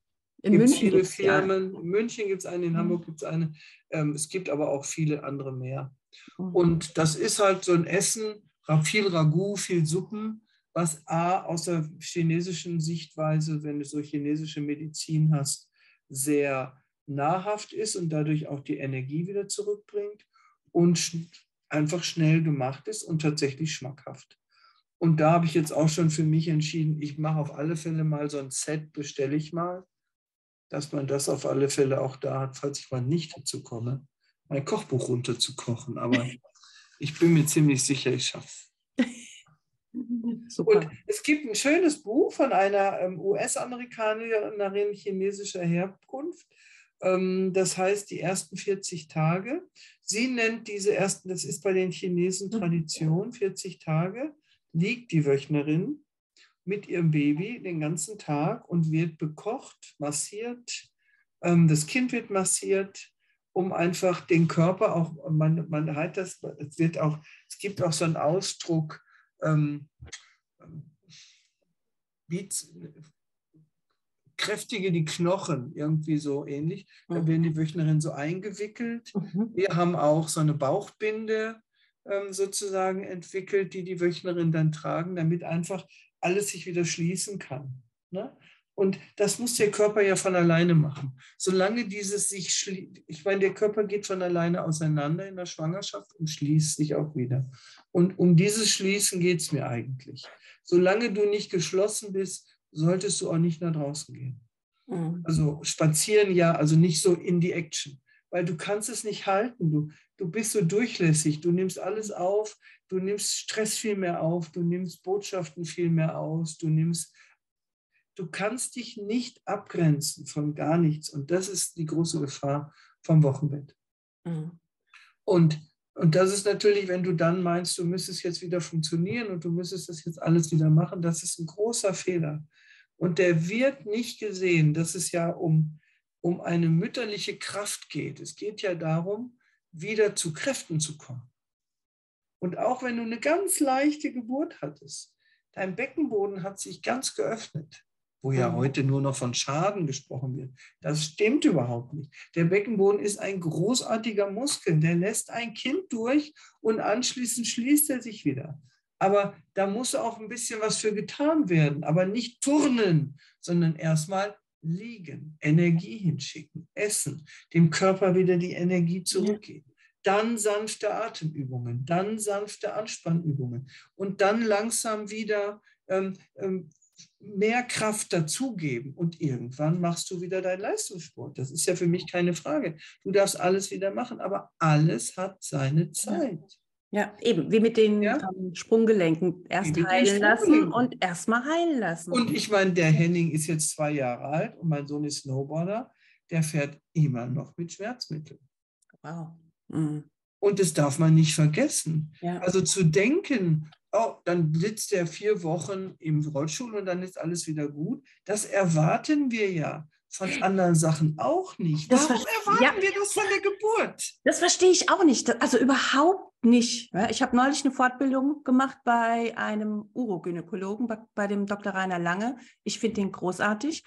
[SPEAKER 1] In
[SPEAKER 2] gibt
[SPEAKER 1] München
[SPEAKER 2] viele
[SPEAKER 1] gibt's.
[SPEAKER 2] Firmen. In München gibt es eine, in
[SPEAKER 1] Mhm.
[SPEAKER 2] Hamburg gibt es eine. Ähm, es gibt aber auch viele andere mehr.
[SPEAKER 1] Mhm.
[SPEAKER 2] Und das ist halt so ein Essen, viel Ragout, viel Suppen, was A aus der chinesischen Sichtweise, wenn du so chinesische Medizin hast, sehr nahrhaft ist und dadurch auch die Energie wieder zurückbringt und sch einfach schnell gemacht ist und tatsächlich schmackhaft. Und da habe ich jetzt auch schon für mich entschieden, ich mache auf alle Fälle mal so ein Set, bestelle ich mal, dass man das auf alle Fälle auch da hat, falls ich mal nicht dazu komme, mein Kochbuch runterzukochen. Aber ich bin mir ziemlich sicher, ich schaffe Super. Und es gibt ein schönes Buch von einer ähm, US-Amerikanerin chinesischer Herkunft. Ähm, das heißt, die ersten 40 Tage. Sie nennt diese ersten, das ist bei den Chinesen mhm. Tradition, 40 Tage liegt die Wöchnerin mit ihrem Baby den ganzen Tag und wird bekocht, massiert. Ähm, das Kind wird massiert, um einfach den Körper auch, man, man hat das, es wird auch, es gibt auch so einen Ausdruck, ähm, wie, kräftige die Knochen, irgendwie so ähnlich. Da mhm. werden die Wöchnerinnen so eingewickelt. Mhm. Wir haben auch so eine Bauchbinde ähm, sozusagen entwickelt, die die Wöchnerinnen dann tragen, damit einfach alles sich wieder schließen kann. Ne? Und das muss der Körper ja von alleine machen. Solange dieses sich schließt, ich meine, der Körper geht von alleine auseinander in der Schwangerschaft und schließt sich auch wieder. Und um dieses Schließen geht es mir eigentlich. Solange du nicht geschlossen bist, solltest du auch nicht nach draußen gehen. Mhm. Also spazieren ja, also nicht so in die Action, weil du kannst es nicht halten. Du, du bist so durchlässig, du nimmst alles auf, du nimmst Stress viel mehr auf, du nimmst Botschaften viel mehr aus, du nimmst, du kannst dich nicht abgrenzen von gar nichts. Und das ist die große Gefahr vom Wochenbett. Mhm. Und und das ist natürlich, wenn du dann meinst, du müsstest jetzt wieder funktionieren und du müsstest das jetzt alles wieder machen, das ist ein großer Fehler. Und der wird nicht gesehen, dass es ja um, um eine mütterliche Kraft geht. Es geht ja darum, wieder zu Kräften zu kommen. Und auch wenn du eine ganz leichte Geburt hattest, dein Beckenboden hat sich ganz geöffnet wo ja mhm. heute nur noch von Schaden gesprochen wird. Das stimmt überhaupt nicht. Der Beckenboden ist ein großartiger Muskel, der lässt ein Kind durch und anschließend schließt er sich wieder. Aber da muss auch ein bisschen was für getan werden, aber nicht turnen, sondern erstmal liegen, Energie hinschicken, essen, dem Körper wieder die Energie zurückgeben. Dann sanfte Atemübungen, dann sanfte Anspannübungen und dann langsam wieder ähm, ähm, mehr Kraft dazugeben und irgendwann machst du wieder deinen Leistungssport. Das ist ja für mich keine Frage. Du darfst alles wieder machen, aber alles hat seine Zeit.
[SPEAKER 1] Ja, eben, wie mit den ja? ähm, Sprunggelenken. Erst heilen lassen und erstmal heilen lassen.
[SPEAKER 2] Und ich meine, der Henning ist jetzt zwei Jahre alt und mein Sohn ist Snowboarder. Der fährt immer noch mit Schmerzmitteln. Wow. Mhm. Und das darf man nicht vergessen. Ja. Also zu denken, oh, dann sitzt er vier Wochen im Rollstuhl und dann ist alles wieder gut. Das erwarten wir ja von anderen Sachen auch nicht.
[SPEAKER 1] Das Warum erwarten ja. wir das von der Geburt? Das verstehe ich auch nicht. Also überhaupt nicht. Ich habe neulich eine Fortbildung gemacht bei einem Urogynäkologen, bei dem Dr. Rainer Lange. Ich finde den großartig.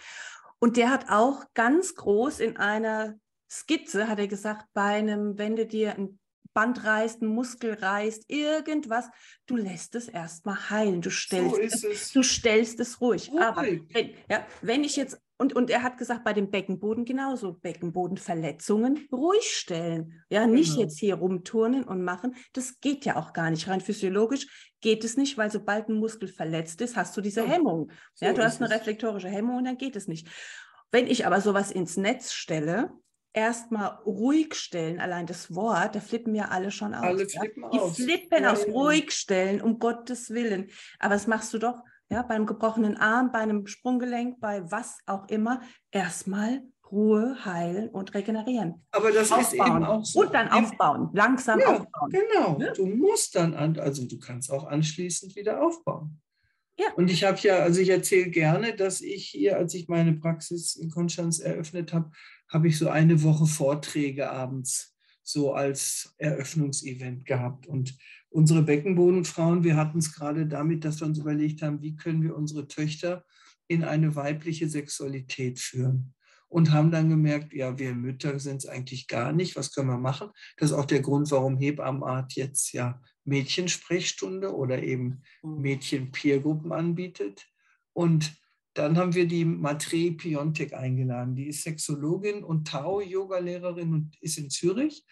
[SPEAKER 1] Und der hat auch ganz groß in einer Skizze, hat er gesagt, bei einem, wenn du dir ein Band reißt, ein Muskel reißt, irgendwas. Du lässt es erstmal heilen. Du stellst, so es, du stellst es ruhig. ruhig. Aber wenn, ja, wenn ich jetzt, und, und er hat gesagt, bei dem Beckenboden genauso, Beckenbodenverletzungen ruhig stellen. Ja, nicht genau. jetzt hier rumturnen und machen. Das geht ja auch gar nicht. Rein physiologisch geht es nicht, weil sobald ein Muskel verletzt ist, hast du diese ja. Hemmung. Ja, so du hast eine reflektorische Hemmung und dann geht es nicht. Wenn ich aber sowas ins Netz stelle, erstmal ruhig stellen, allein das Wort, da flippen ja alle schon aus. Alle flippen ja? Die aus. flippen ja, aus, ruhig stellen, um Gottes Willen. Aber das machst du doch ja, beim gebrochenen Arm, bei einem Sprunggelenk, bei was auch immer, erstmal Ruhe, heilen und regenerieren.
[SPEAKER 2] Aber das aufbauen. ist eben auch so.
[SPEAKER 1] Und dann aufbauen, langsam ja, aufbauen.
[SPEAKER 2] Genau, ja? du musst dann, an, also du kannst auch anschließend wieder aufbauen. Ja. Und ich habe ja, also ich erzähle gerne, dass ich hier, als ich meine Praxis in Konstanz eröffnet habe, habe ich so eine Woche Vorträge abends so als Eröffnungsevent gehabt. Und unsere Beckenbodenfrauen, wir hatten es gerade damit, dass wir uns überlegt haben, wie können wir unsere Töchter in eine weibliche Sexualität führen. Und haben dann gemerkt, ja, wir Mütter sind es eigentlich gar nicht. Was können wir machen? Das ist auch der Grund, warum Hebammenart jetzt ja Mädchensprechstunde oder eben mhm. Mädchen-Peergruppen anbietet. Und dann haben wir die Matre Piontek eingeladen. Die ist Sexologin und Tao-Yoga-Lehrerin und ist in Zürich.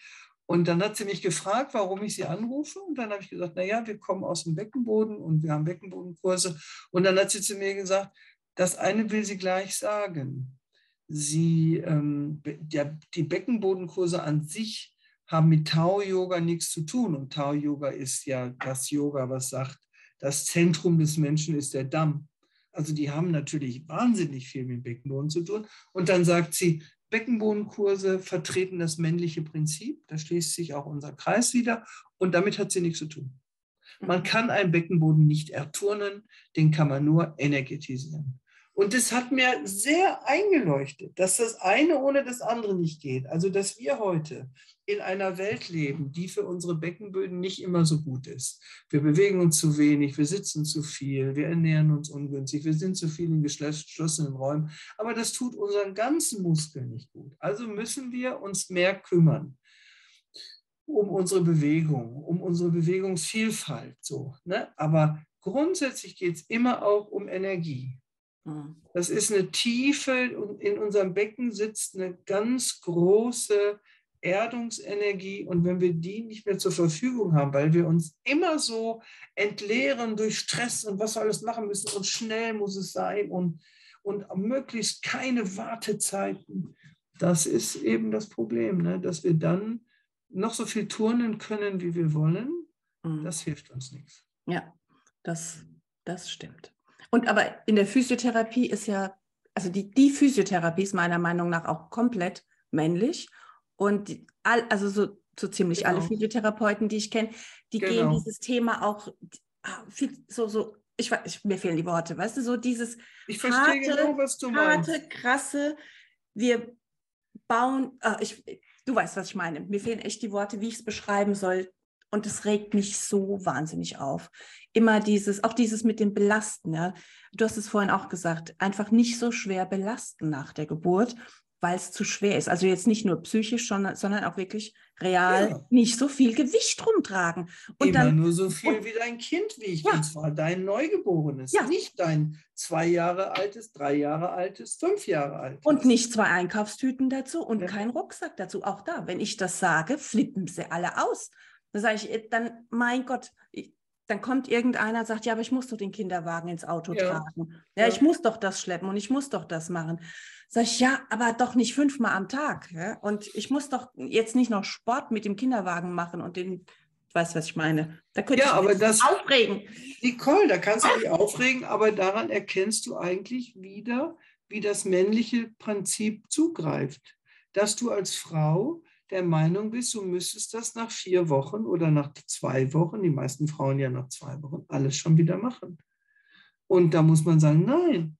[SPEAKER 2] Und dann hat sie mich gefragt, warum ich sie anrufe. Und dann habe ich gesagt, naja, wir kommen aus dem Beckenboden und wir haben Beckenbodenkurse. Und dann hat sie zu mir gesagt, das eine will sie gleich sagen. Sie, ähm, der, die Beckenbodenkurse an sich haben mit Tao-Yoga nichts zu tun. Und Tao-Yoga ist ja das Yoga, was sagt, das Zentrum des Menschen ist der Damm. Also die haben natürlich wahnsinnig viel mit Beckenboden zu tun. Und dann sagt sie, Beckenbodenkurse vertreten das männliche Prinzip. Da schließt sich auch unser Kreis wieder. Und damit hat sie nichts zu tun. Man mhm. kann einen Beckenboden nicht erturnen, den kann man nur energetisieren. Und das hat mir sehr eingeleuchtet, dass das eine ohne das andere nicht geht. Also, dass wir heute in einer Welt leben, die für unsere Beckenböden nicht immer so gut ist. Wir bewegen uns zu wenig, wir sitzen zu viel, wir ernähren uns ungünstig, wir sind zu viel in geschlossenen Räumen. Aber das tut unseren ganzen Muskeln nicht gut. Also müssen wir uns mehr kümmern um unsere Bewegung, um unsere Bewegungsvielfalt. So, ne? Aber grundsätzlich geht es immer auch um Energie. Mhm. Das ist eine Tiefe und in unserem Becken sitzt eine ganz große Erdungsenergie. Und wenn wir die nicht mehr zur Verfügung haben, weil wir uns immer so entleeren durch Stress und was wir alles machen müssen und schnell muss es sein und, und möglichst keine Wartezeiten, das ist eben das Problem, ne? dass wir dann noch so viel turnen können, wie wir wollen. Mhm. Das hilft uns nichts.
[SPEAKER 1] Ja, das, das stimmt. Und aber in der Physiotherapie ist ja, also die, die Physiotherapie ist meiner Meinung nach auch komplett männlich. Und die, all, also so, so ziemlich genau. alle Physiotherapeuten, die ich kenne, die genau. gehen dieses Thema auch ah, viel, so, so, ich weiß, mir fehlen die Worte, weißt du, so dieses
[SPEAKER 2] ich verstehe harte, genau, was du meinst.
[SPEAKER 1] harte, krasse, wir bauen, äh, ich, du weißt, was ich meine. Mir fehlen echt die Worte, wie ich es beschreiben soll. Und es regt mich so wahnsinnig auf. Immer dieses, auch dieses mit dem Belasten. Ja. Du hast es vorhin auch gesagt, einfach nicht so schwer belasten nach der Geburt, weil es zu schwer ist. Also jetzt nicht nur psychisch, sondern, sondern auch wirklich real ja. nicht so viel Gewicht rumtragen.
[SPEAKER 2] Und Immer dann, nur so viel und, wie dein Kind wiegt, ja. und zwar dein Neugeborenes, ja. nicht dein zwei Jahre altes, drei Jahre altes, fünf Jahre altes.
[SPEAKER 1] Und nicht zwei Einkaufstüten dazu und ja. kein Rucksack dazu. Auch da, wenn ich das sage, flippen sie alle aus. Da sage ich, äh, dann, mein Gott, ich, dann kommt irgendeiner und sagt, ja, aber ich muss doch den Kinderwagen ins Auto ja. tragen. Ja, ja, ich muss doch das schleppen und ich muss doch das machen. Sag ich, ja, aber doch nicht fünfmal am Tag. Ja? Und ich muss doch jetzt nicht noch Sport mit dem Kinderwagen machen und den, ich weiß, was ich meine.
[SPEAKER 2] Da könnte ja, ich aber das, aufregen. Nicole, da kannst du dich aufregen, aber daran erkennst du eigentlich wieder, wie das männliche Prinzip zugreift. Dass du als Frau der Meinung bist, du müsstest das nach vier Wochen oder nach zwei Wochen, die meisten Frauen ja nach zwei Wochen, alles schon wieder machen. Und da muss man sagen, nein,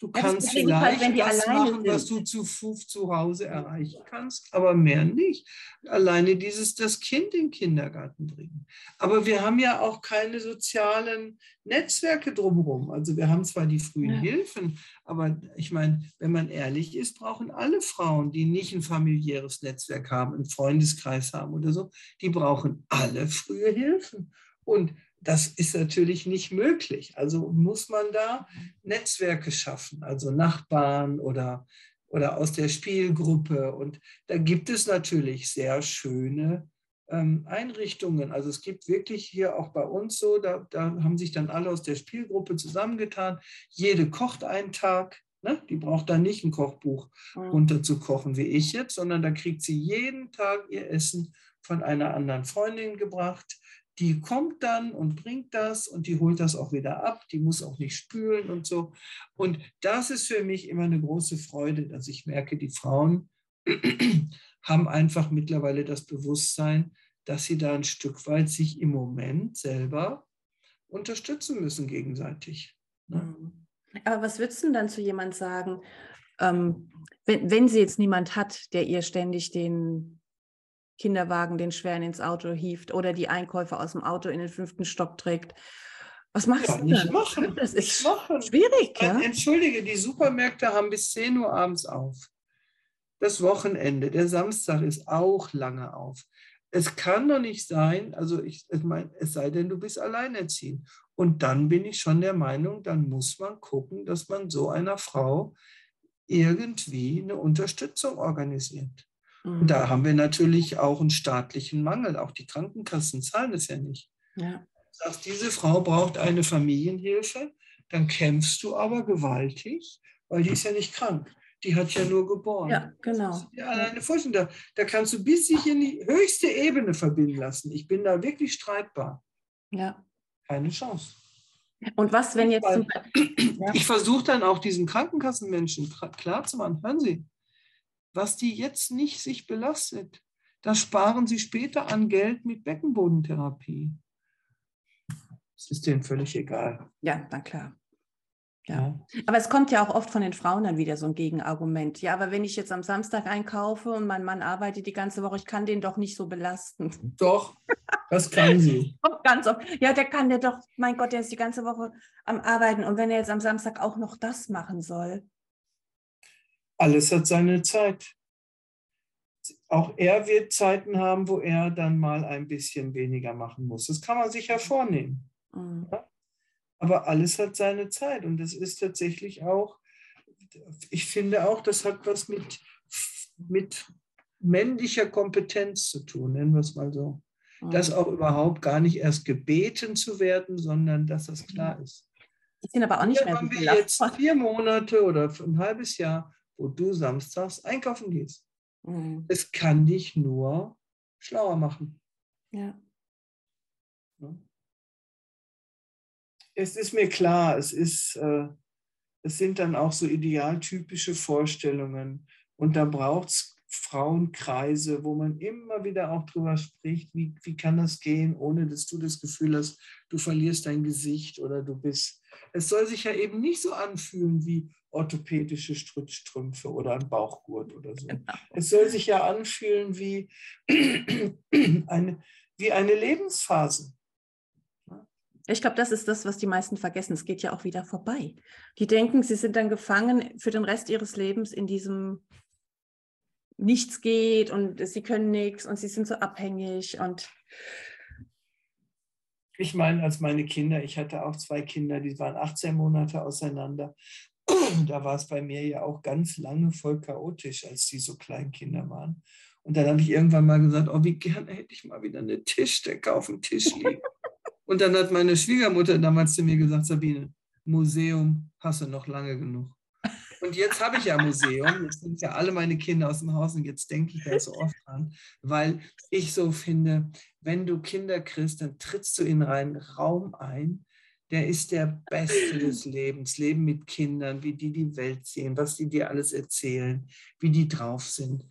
[SPEAKER 2] Du kannst vielleicht halt, was machen, sind. was du zu Fuß zu Hause erreichen kannst, aber mehr nicht. Alleine dieses, das Kind in den Kindergarten bringen. Aber wir haben ja auch keine sozialen Netzwerke drumherum. Also wir haben zwar die frühen ja. Hilfen, aber ich meine, wenn man ehrlich ist, brauchen alle Frauen, die nicht ein familiäres Netzwerk haben, einen Freundeskreis haben oder so, die brauchen alle frühe Hilfen. Und das ist natürlich nicht möglich. Also muss man da Netzwerke schaffen, also Nachbarn oder, oder aus der Spielgruppe. Und da gibt es natürlich sehr schöne ähm, Einrichtungen. Also es gibt wirklich hier auch bei uns so, da, da haben sich dann alle aus der Spielgruppe zusammengetan. Jede kocht einen Tag. Ne? Die braucht dann nicht ein Kochbuch mhm. runterzukochen wie ich jetzt, sondern da kriegt sie jeden Tag ihr Essen von einer anderen Freundin gebracht die kommt dann und bringt das und die holt das auch wieder ab, die muss auch nicht spülen und so. Und das ist für mich immer eine große Freude, dass ich merke, die Frauen haben einfach mittlerweile das Bewusstsein, dass sie da ein Stück weit sich im Moment selber unterstützen müssen gegenseitig. Ne?
[SPEAKER 1] Mhm. Aber was würdest du dann zu jemand sagen, ähm, wenn, wenn sie jetzt niemand hat, der ihr ständig den Kinderwagen den schweren ins Auto hieft oder die Einkäufe aus dem Auto in den fünften Stock trägt. Was machst ja, du
[SPEAKER 2] nicht dann? Machen.
[SPEAKER 1] Das ist machen. schwierig. Ja?
[SPEAKER 2] Entschuldige, die Supermärkte haben bis 10 Uhr abends auf. Das Wochenende, der Samstag ist auch lange auf. Es kann doch nicht sein, also ich, ich meine, es sei denn, du bist alleinerziehend. Und dann bin ich schon der Meinung, dann muss man gucken, dass man so einer Frau irgendwie eine Unterstützung organisiert. Mhm. Da haben wir natürlich auch einen staatlichen Mangel. Auch die Krankenkassen zahlen es ja nicht. Ja. Du sagst, diese Frau braucht eine Familienhilfe, dann kämpfst du aber gewaltig, weil die ist ja nicht krank. Die hat ja nur geboren.
[SPEAKER 1] Ja, genau.
[SPEAKER 2] Alleine vorstellen, da, da kannst du bis sich in die höchste Ebene verbinden lassen. Ich bin da wirklich streitbar.
[SPEAKER 1] Ja.
[SPEAKER 2] keine Chance.
[SPEAKER 1] Und was, wenn jetzt
[SPEAKER 2] ja. Ich versuche dann auch diesen Krankenkassenmenschen klar zu machen, hören Sie, was die jetzt nicht sich belastet, das sparen sie später an Geld mit Beckenbodentherapie. Das ist denen völlig egal.
[SPEAKER 1] Ja, na klar. Ja. Aber es kommt ja auch oft von den Frauen dann wieder so ein Gegenargument. Ja, aber wenn ich jetzt am Samstag einkaufe und mein Mann arbeitet die ganze Woche, ich kann den doch nicht so belasten.
[SPEAKER 2] Doch, das kann sie.
[SPEAKER 1] Ganz oft. Ja, der kann der doch, mein Gott, der ist die ganze Woche am Arbeiten. Und wenn er jetzt am Samstag auch noch das machen soll.
[SPEAKER 2] Alles hat seine Zeit. Auch er wird Zeiten haben, wo er dann mal ein bisschen weniger machen muss. Das kann man sich ja vornehmen. Mhm. Ja? Aber alles hat seine Zeit und das ist tatsächlich auch, ich finde auch, das hat was mit, mit männlicher Kompetenz zu tun, nennen wir es mal so. Mhm. Das auch überhaupt gar nicht erst gebeten zu werden, sondern dass das klar ist.
[SPEAKER 1] Die sind aber auch nicht
[SPEAKER 2] mehr haben wir jetzt vier Monate oder ein halbes Jahr, wo du samstags einkaufen gehst. Mhm. Es kann dich nur schlauer machen.
[SPEAKER 1] Ja.
[SPEAKER 2] ja es ist mir klar, es ist, äh, es sind dann auch so idealtypische Vorstellungen und da braucht es Frauenkreise, wo man immer wieder auch drüber spricht, wie, wie kann das gehen, ohne dass du das Gefühl hast, du verlierst dein Gesicht oder du bist. Es soll sich ja eben nicht so anfühlen wie orthopädische Strittstrümpfe oder ein Bauchgurt oder so. Genau. Es soll sich ja anfühlen wie eine, wie eine Lebensphase.
[SPEAKER 1] Ich glaube, das ist das, was die meisten vergessen. Es geht ja auch wieder vorbei. Die denken, sie sind dann gefangen für den Rest ihres Lebens in diesem nichts geht und sie können nichts und sie sind so abhängig und
[SPEAKER 2] ich meine, als meine Kinder, ich hatte auch zwei Kinder, die waren 18 Monate auseinander. Da war es bei mir ja auch ganz lange voll chaotisch, als die so Kleinkinder waren. Und dann habe ich irgendwann mal gesagt, oh, wie gerne hätte ich mal wieder eine Tischdecke auf dem Tisch liegen. Und dann hat meine Schwiegermutter damals zu mir gesagt, Sabine, Museum hast du noch lange genug. Und jetzt habe ich ja Museum, jetzt sind ja alle meine Kinder aus dem Haus und jetzt denke ich da so oft dran, weil ich so finde, wenn du Kinder kriegst, dann trittst du in einen Raum ein, der ist der Beste des Lebens. Leben mit Kindern, wie die die Welt sehen, was die dir alles erzählen, wie die drauf sind.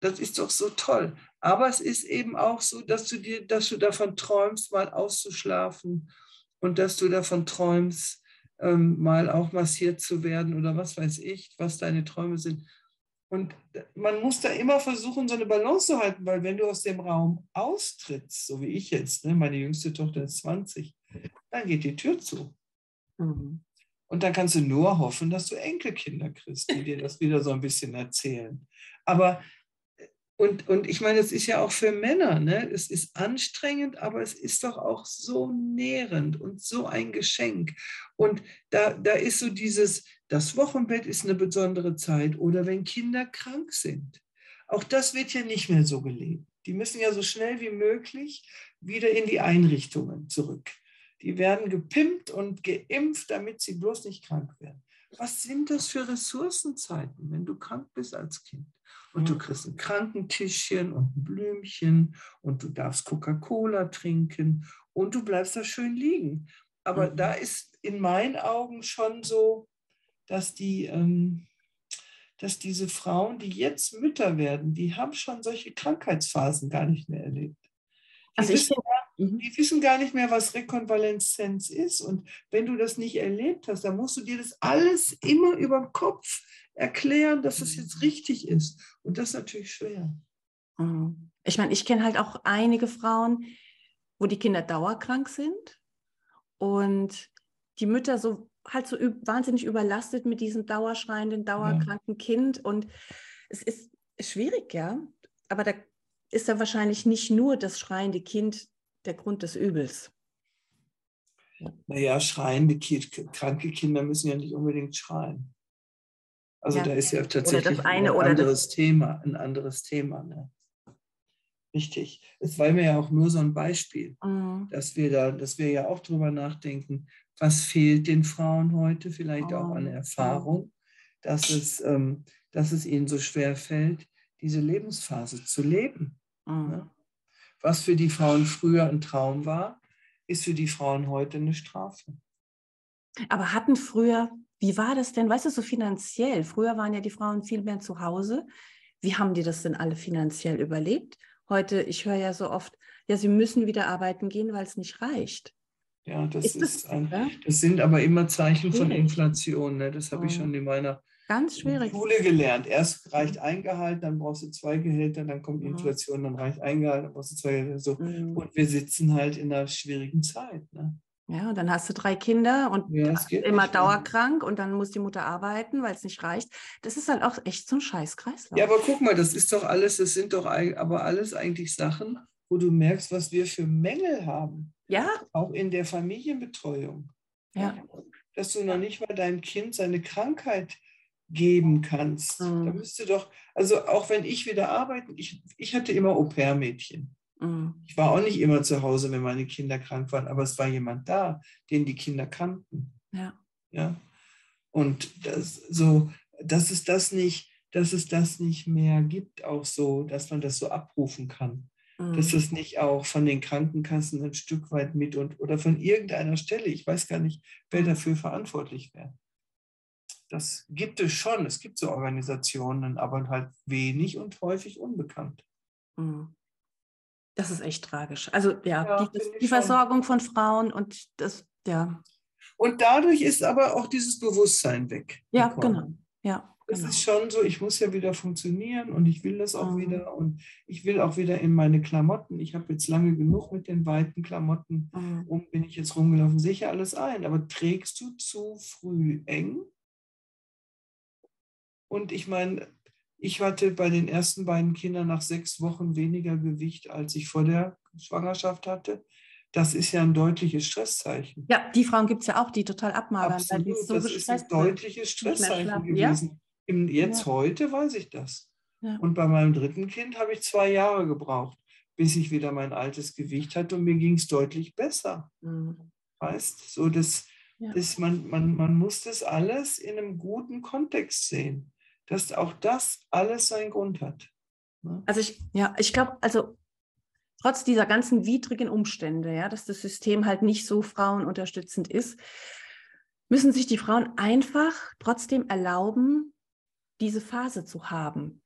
[SPEAKER 2] Das ist doch so toll. Aber es ist eben auch so, dass du dir, dass du davon träumst, mal auszuschlafen und dass du davon träumst, ähm, mal auch massiert zu werden oder was weiß ich, was deine Träume sind. Und man muss da immer versuchen, so eine Balance zu halten, weil wenn du aus dem Raum austrittst, so wie ich jetzt, ne, meine jüngste Tochter ist 20, dann geht die Tür zu. Mhm. Und dann kannst du nur hoffen, dass du Enkelkinder kriegst, die dir das wieder so ein bisschen erzählen. Aber und, und ich meine, es ist ja auch für Männer, ne? es ist anstrengend, aber es ist doch auch so nährend und so ein Geschenk. Und da, da ist so dieses, das Wochenbett ist eine besondere Zeit oder wenn Kinder krank sind. Auch das wird ja nicht mehr so gelebt. Die müssen ja so schnell wie möglich wieder in die Einrichtungen zurück. Die werden gepimpt und geimpft, damit sie bloß nicht krank werden. Was sind das für Ressourcenzeiten, wenn du krank bist als Kind? Und du kriegst ein Krankentischchen und ein Blümchen und du darfst Coca-Cola trinken und du bleibst da schön liegen. Aber mhm. da ist in meinen Augen schon so, dass die, ähm, dass diese Frauen, die jetzt Mütter werden, die haben schon solche Krankheitsphasen gar nicht mehr erlebt. Die, also wissen, gar, mhm. die wissen gar nicht mehr, was Rekonvaleszenz ist. Und wenn du das nicht erlebt hast, dann musst du dir das alles immer über den Kopf erklären, dass es jetzt richtig ist. Und das ist natürlich schwer.
[SPEAKER 1] Mhm. Ich meine, ich kenne halt auch einige Frauen, wo die Kinder dauerkrank sind und die Mütter so halt so wahnsinnig überlastet mit diesem dauerschreienden, dauerkranken ja. Kind. Und es ist schwierig, ja. Aber da ist dann wahrscheinlich nicht nur das schreiende Kind der Grund des Übels.
[SPEAKER 2] Naja, schreiende, kranke Kinder müssen ja nicht unbedingt schreien. Also ja. da ist ja tatsächlich ein anderes Thema, ein anderes Thema. Ne? Richtig. Es war mir ja auch nur so ein Beispiel, mhm. dass wir da, dass wir ja auch drüber nachdenken, was fehlt den Frauen heute, vielleicht mhm. auch an mhm. Erfahrung, dass es, ähm, dass es ihnen so schwer fällt, diese Lebensphase zu leben. Mhm. Ne? Was für die Frauen früher ein Traum war, ist für die Frauen heute eine Strafe.
[SPEAKER 1] Aber hatten früher, wie war das denn, weißt du, so finanziell? Früher waren ja die Frauen viel mehr zu Hause. Wie haben die das denn alle finanziell überlebt? Heute, ich höre ja so oft, ja, sie müssen wieder arbeiten gehen, weil es nicht reicht.
[SPEAKER 2] Ja, das, ist, ist ein, das sind aber immer Zeichen von Inflation. Ne? Das habe ich schon in meiner
[SPEAKER 1] Ganz schwierig.
[SPEAKER 2] Schule gelernt. Erst reicht ein Gehalt, dann brauchst du zwei Gehälter, dann kommt Inflation, dann reicht ein Gehalt, dann brauchst du zwei Gehälter. So. Mhm. Und wir sitzen halt in einer schwierigen Zeit. Ne?
[SPEAKER 1] Ja, und dann hast du drei Kinder und ja, immer dauerkrank und dann muss die Mutter arbeiten, weil es nicht reicht. Das ist halt auch echt so ein Scheißkreislauf.
[SPEAKER 2] Ja, aber guck mal, das ist doch alles, das sind doch aber alles eigentlich Sachen, wo du merkst, was wir für Mängel haben.
[SPEAKER 1] Ja.
[SPEAKER 2] Auch in der Familienbetreuung.
[SPEAKER 1] Ja.
[SPEAKER 2] Dass du noch nicht mal deinem Kind seine Krankheit geben kannst. Mhm. Da müsste doch, also auch wenn ich wieder arbeiten, ich, ich hatte immer Au-pair-Mädchen. Mhm. Ich war auch nicht immer zu Hause, wenn meine Kinder krank waren, aber es war jemand da, den die Kinder kannten.
[SPEAKER 1] Ja.
[SPEAKER 2] ja? Und das, so, dass es das nicht, dass es das nicht mehr gibt, auch so, dass man das so abrufen kann. Mhm. Dass es nicht auch von den Krankenkassen ein Stück weit mit und oder von irgendeiner Stelle, ich weiß gar nicht, wer dafür verantwortlich wäre. Das gibt es schon. Es gibt so Organisationen, aber halt wenig und häufig unbekannt.
[SPEAKER 1] Mhm. Das ist echt tragisch. Also ja, ja die, das, die Versorgung von Frauen und das, ja.
[SPEAKER 2] Und dadurch ist aber auch dieses Bewusstsein weg.
[SPEAKER 1] Ja, genau. Ja,
[SPEAKER 2] es
[SPEAKER 1] genau.
[SPEAKER 2] ist schon so, ich muss ja wieder funktionieren und ich will das auch mhm. wieder und ich will auch wieder in meine Klamotten. Ich habe jetzt lange genug mit den weiten Klamotten, mhm. um bin ich jetzt rumgelaufen, sicher alles ein. Aber trägst du zu früh eng, und ich meine, ich hatte bei den ersten beiden Kindern nach sechs Wochen weniger Gewicht, als ich vor der Schwangerschaft hatte. Das ist ja ein deutliches Stresszeichen.
[SPEAKER 1] Ja, die Frauen gibt es ja auch, die total abmagern.
[SPEAKER 2] Absolut, so das ist ein deutliches Stresszeichen gewesen. Ja? Jetzt ja. heute weiß ich das. Ja. Und bei meinem dritten Kind habe ich zwei Jahre gebraucht, bis ich wieder mein altes Gewicht hatte und mir ging es deutlich besser. Mhm. Weißt so das, das man, man, man muss das alles in einem guten Kontext sehen dass auch das alles seinen Grund hat.
[SPEAKER 1] Ne? Also ich, ja, ich glaube, also trotz dieser ganzen widrigen Umstände, ja, dass das System halt nicht so frauenunterstützend ist, müssen sich die Frauen einfach trotzdem erlauben, diese Phase zu haben.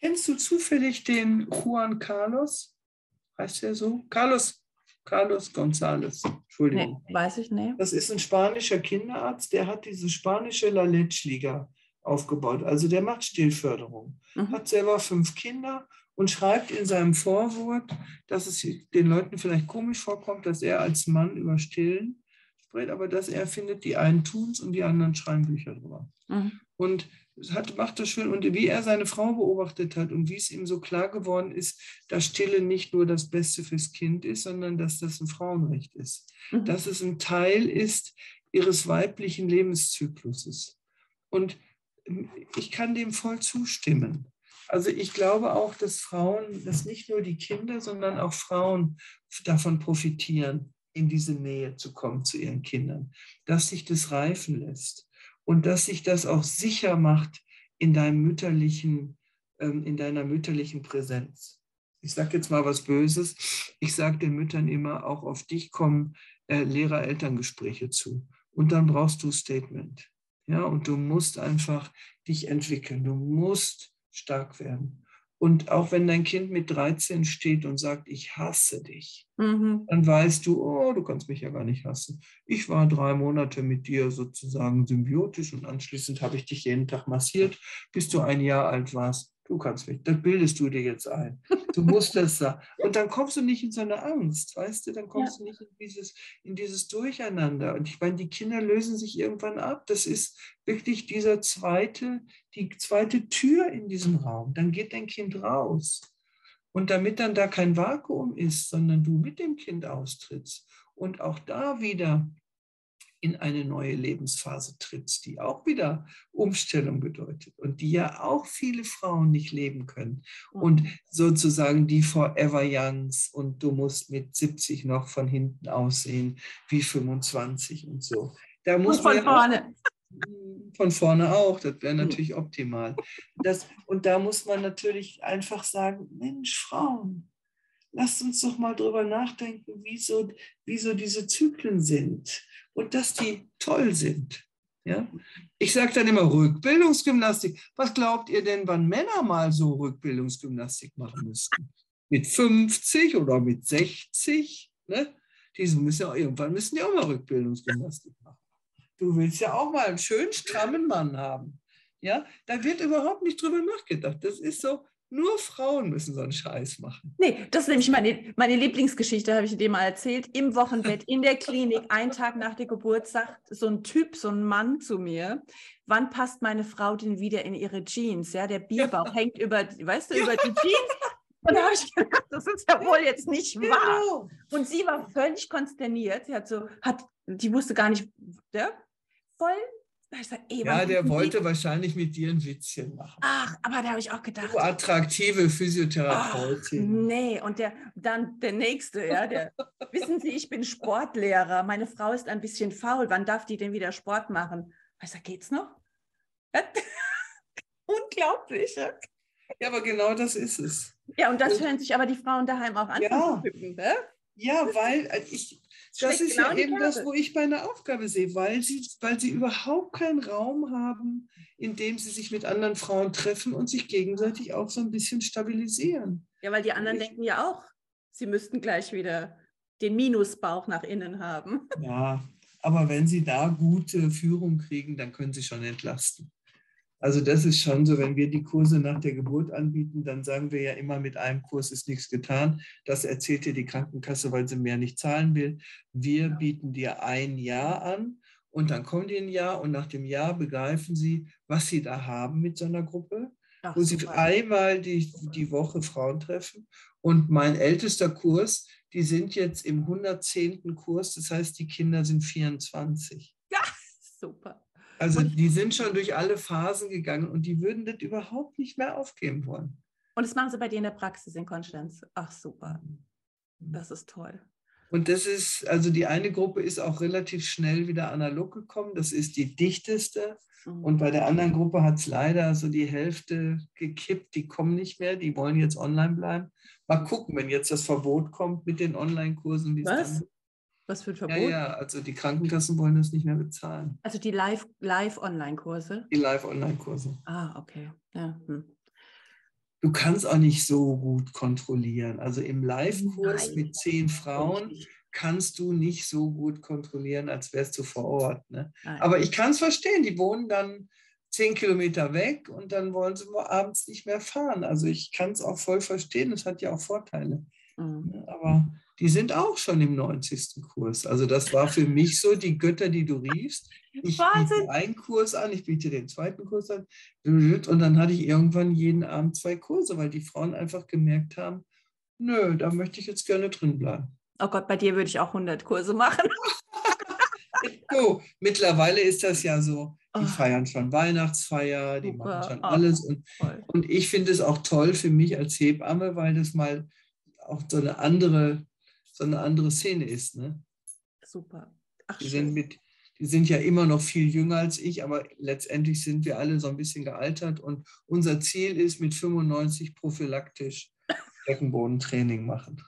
[SPEAKER 2] Kennst du zufällig den Juan Carlos? Heißt der so? Carlos Carlos González. Entschuldigung.
[SPEAKER 1] Nee, weiß ich nicht.
[SPEAKER 2] Das ist ein spanischer Kinderarzt, der hat diese spanische La Leche-Liga aufgebaut. Also der macht Stillförderung. Mhm. Hat selber fünf Kinder und schreibt in seinem Vorwort, dass es den Leuten vielleicht komisch vorkommt, dass er als Mann über Stillen spricht, aber dass er findet, die einen tun es und die anderen schreiben Bücher drüber. Mhm. Und hat, macht das schön. Und wie er seine Frau beobachtet hat und wie es ihm so klar geworden ist, dass Stille nicht nur das Beste fürs Kind ist, sondern dass das ein Frauenrecht ist. Mhm. Dass es ein Teil ist ihres weiblichen Lebenszykluses. Und ich kann dem voll zustimmen. Also ich glaube auch, dass Frauen, dass nicht nur die Kinder, sondern auch Frauen davon profitieren, in diese Nähe zu kommen zu ihren Kindern, dass sich das reifen lässt und dass sich das auch sicher macht in deinem mütterlichen, ähm, in deiner mütterlichen Präsenz. Ich sage jetzt mal was Böses. Ich sage den Müttern immer, auch auf dich kommen äh, Lehrer-Elterngespräche zu. Und dann brauchst du Statement. Ja, und du musst einfach dich entwickeln. Du musst stark werden. Und auch wenn dein Kind mit 13 steht und sagt, ich hasse dich, mhm. dann weißt du, oh, du kannst mich ja gar nicht hassen. Ich war drei Monate mit dir sozusagen symbiotisch und anschließend habe ich dich jeden Tag massiert, bis du ein Jahr alt warst. Du kannst mich, das bildest du dir jetzt ein. Du musst das sagen. Und dann kommst du nicht in so eine Angst, weißt du? Dann kommst ja. du nicht in dieses, in dieses Durcheinander. Und ich meine, die Kinder lösen sich irgendwann ab. Das ist wirklich dieser zweite, die zweite Tür in diesem Raum. Dann geht dein Kind raus. Und damit dann da kein Vakuum ist, sondern du mit dem Kind austrittst und auch da wieder in eine neue Lebensphase trittst, die auch wieder Umstellung bedeutet und die ja auch viele Frauen nicht leben können. Und sozusagen die Forever Youngs und du musst mit 70 noch von hinten aussehen wie 25 und so. Da muss
[SPEAKER 1] und von vorne.
[SPEAKER 2] Auch, von vorne auch, das wäre natürlich optimal. Das, und da muss man natürlich einfach sagen, Mensch, Frauen, lasst uns doch mal drüber nachdenken, wie so, wie so diese Zyklen sind und dass die toll sind. Ja? Ich sage dann immer Rückbildungsgymnastik. Was glaubt ihr denn, wann Männer mal so Rückbildungsgymnastik machen müssten? Mit 50 oder mit 60? Ne? Die müssen ja, irgendwann müssen die auch mal Rückbildungsgymnastik machen. Du willst ja auch mal einen schönen, strammen Mann haben. Ja, da wird überhaupt nicht drüber nachgedacht. Das ist so, nur Frauen müssen so einen Scheiß machen.
[SPEAKER 1] Nee, das ist nämlich meine, meine Lieblingsgeschichte, habe ich dir mal erzählt. Im Wochenbett, in der Klinik, einen Tag nach der Geburt, sagt so ein Typ, so ein Mann zu mir, wann passt meine Frau denn wieder in ihre Jeans? Ja, der Bierbauch ja. hängt über, weißt du, über die Jeans. Und da habe ich gedacht, das ist ja wohl jetzt nicht wahr. Genau. Und sie war völlig konsterniert. Sie hat so, hat, die wusste gar nicht, ja, voll
[SPEAKER 2] Sag, ey, ja, der wollte die? wahrscheinlich mit dir ein Witzchen machen.
[SPEAKER 1] Ach, aber da habe ich auch gedacht.
[SPEAKER 2] Du attraktive Physiotherapeutin.
[SPEAKER 1] Ach, nee, und der, dann der nächste, ja, der, wissen Sie, ich bin Sportlehrer, meine Frau ist ein bisschen faul, wann darf die denn wieder Sport machen? Ich sage, geht's noch? Unglaublich. Ja?
[SPEAKER 2] ja, aber genau das ist es.
[SPEAKER 1] Ja, und das hören sich aber die Frauen daheim auch an. Ja,
[SPEAKER 2] ja weil äh, ich, das ist genau ja eben das, wo ich meine Aufgabe sehe, weil sie, weil sie überhaupt keinen Raum haben, in dem sie sich mit anderen Frauen treffen und sich gegenseitig auch so ein bisschen stabilisieren.
[SPEAKER 1] Ja, weil die anderen ich, denken ja auch, sie müssten gleich wieder den Minusbauch nach innen haben.
[SPEAKER 2] Ja, aber wenn sie da gute Führung kriegen, dann können sie schon entlasten. Also das ist schon so, wenn wir die Kurse nach der Geburt anbieten, dann sagen wir ja immer, mit einem Kurs ist nichts getan. Das erzählt dir die Krankenkasse, weil sie mehr nicht zahlen will. Wir bieten dir ein Jahr an und dann kommen die ein Jahr und nach dem Jahr begreifen sie, was sie da haben mit so einer Gruppe, Ach, wo sie super. einmal die, die Woche Frauen treffen. Und mein ältester Kurs, die sind jetzt im 110. Kurs, das heißt, die Kinder sind 24.
[SPEAKER 1] Ja, super.
[SPEAKER 2] Also und, die sind schon durch alle Phasen gegangen und die würden das überhaupt nicht mehr aufgeben wollen.
[SPEAKER 1] Und das machen sie bei dir in der Praxis in Konstanz. Ach super. Das ist toll.
[SPEAKER 2] Und das ist, also die eine Gruppe ist auch relativ schnell wieder analog gekommen. Das ist die dichteste. Mhm. Und bei der anderen Gruppe hat es leider so die Hälfte gekippt. Die kommen nicht mehr, die wollen jetzt online bleiben. Mal gucken, wenn jetzt das Verbot kommt mit den Online-Kursen.
[SPEAKER 1] Was? Dann, was für ein Verbot?
[SPEAKER 2] Ja, ja, also die Krankenkassen wollen das nicht mehr bezahlen.
[SPEAKER 1] Also die Live-Online-Kurse? Live
[SPEAKER 2] die Live-Online-Kurse.
[SPEAKER 1] Ah, okay. Ja, hm.
[SPEAKER 2] Du kannst auch nicht so gut kontrollieren. Also im Live-Kurs mit zehn Frauen kannst du nicht so gut kontrollieren, als wärst du vor Ort. Ne? Aber ich kann es verstehen, die wohnen dann zehn Kilometer weg und dann wollen sie abends nicht mehr fahren. Also ich kann es auch voll verstehen, es hat ja auch Vorteile. Mhm. Aber die sind auch schon im 90. Kurs. Also das war für mich so die Götter, die du riefst. Ich Wahnsinn. biete einen Kurs an, ich biete den zweiten Kurs an. Und dann hatte ich irgendwann jeden Abend zwei Kurse, weil die Frauen einfach gemerkt haben, nö, da möchte ich jetzt gerne drin bleiben.
[SPEAKER 1] Oh Gott, bei dir würde ich auch 100 Kurse machen.
[SPEAKER 2] so, mittlerweile ist das ja so, die oh. feiern schon Weihnachtsfeier, die Super. machen schon alles. Und, und ich finde es auch toll für mich als Hebamme, weil das mal auch so eine andere so eine andere Szene ist. Ne?
[SPEAKER 1] Super.
[SPEAKER 2] Ach, die, sind mit, die sind ja immer noch viel jünger als ich, aber letztendlich sind wir alle so ein bisschen gealtert und unser Ziel ist mit 95 prophylaktisch Beckenbodentraining machen.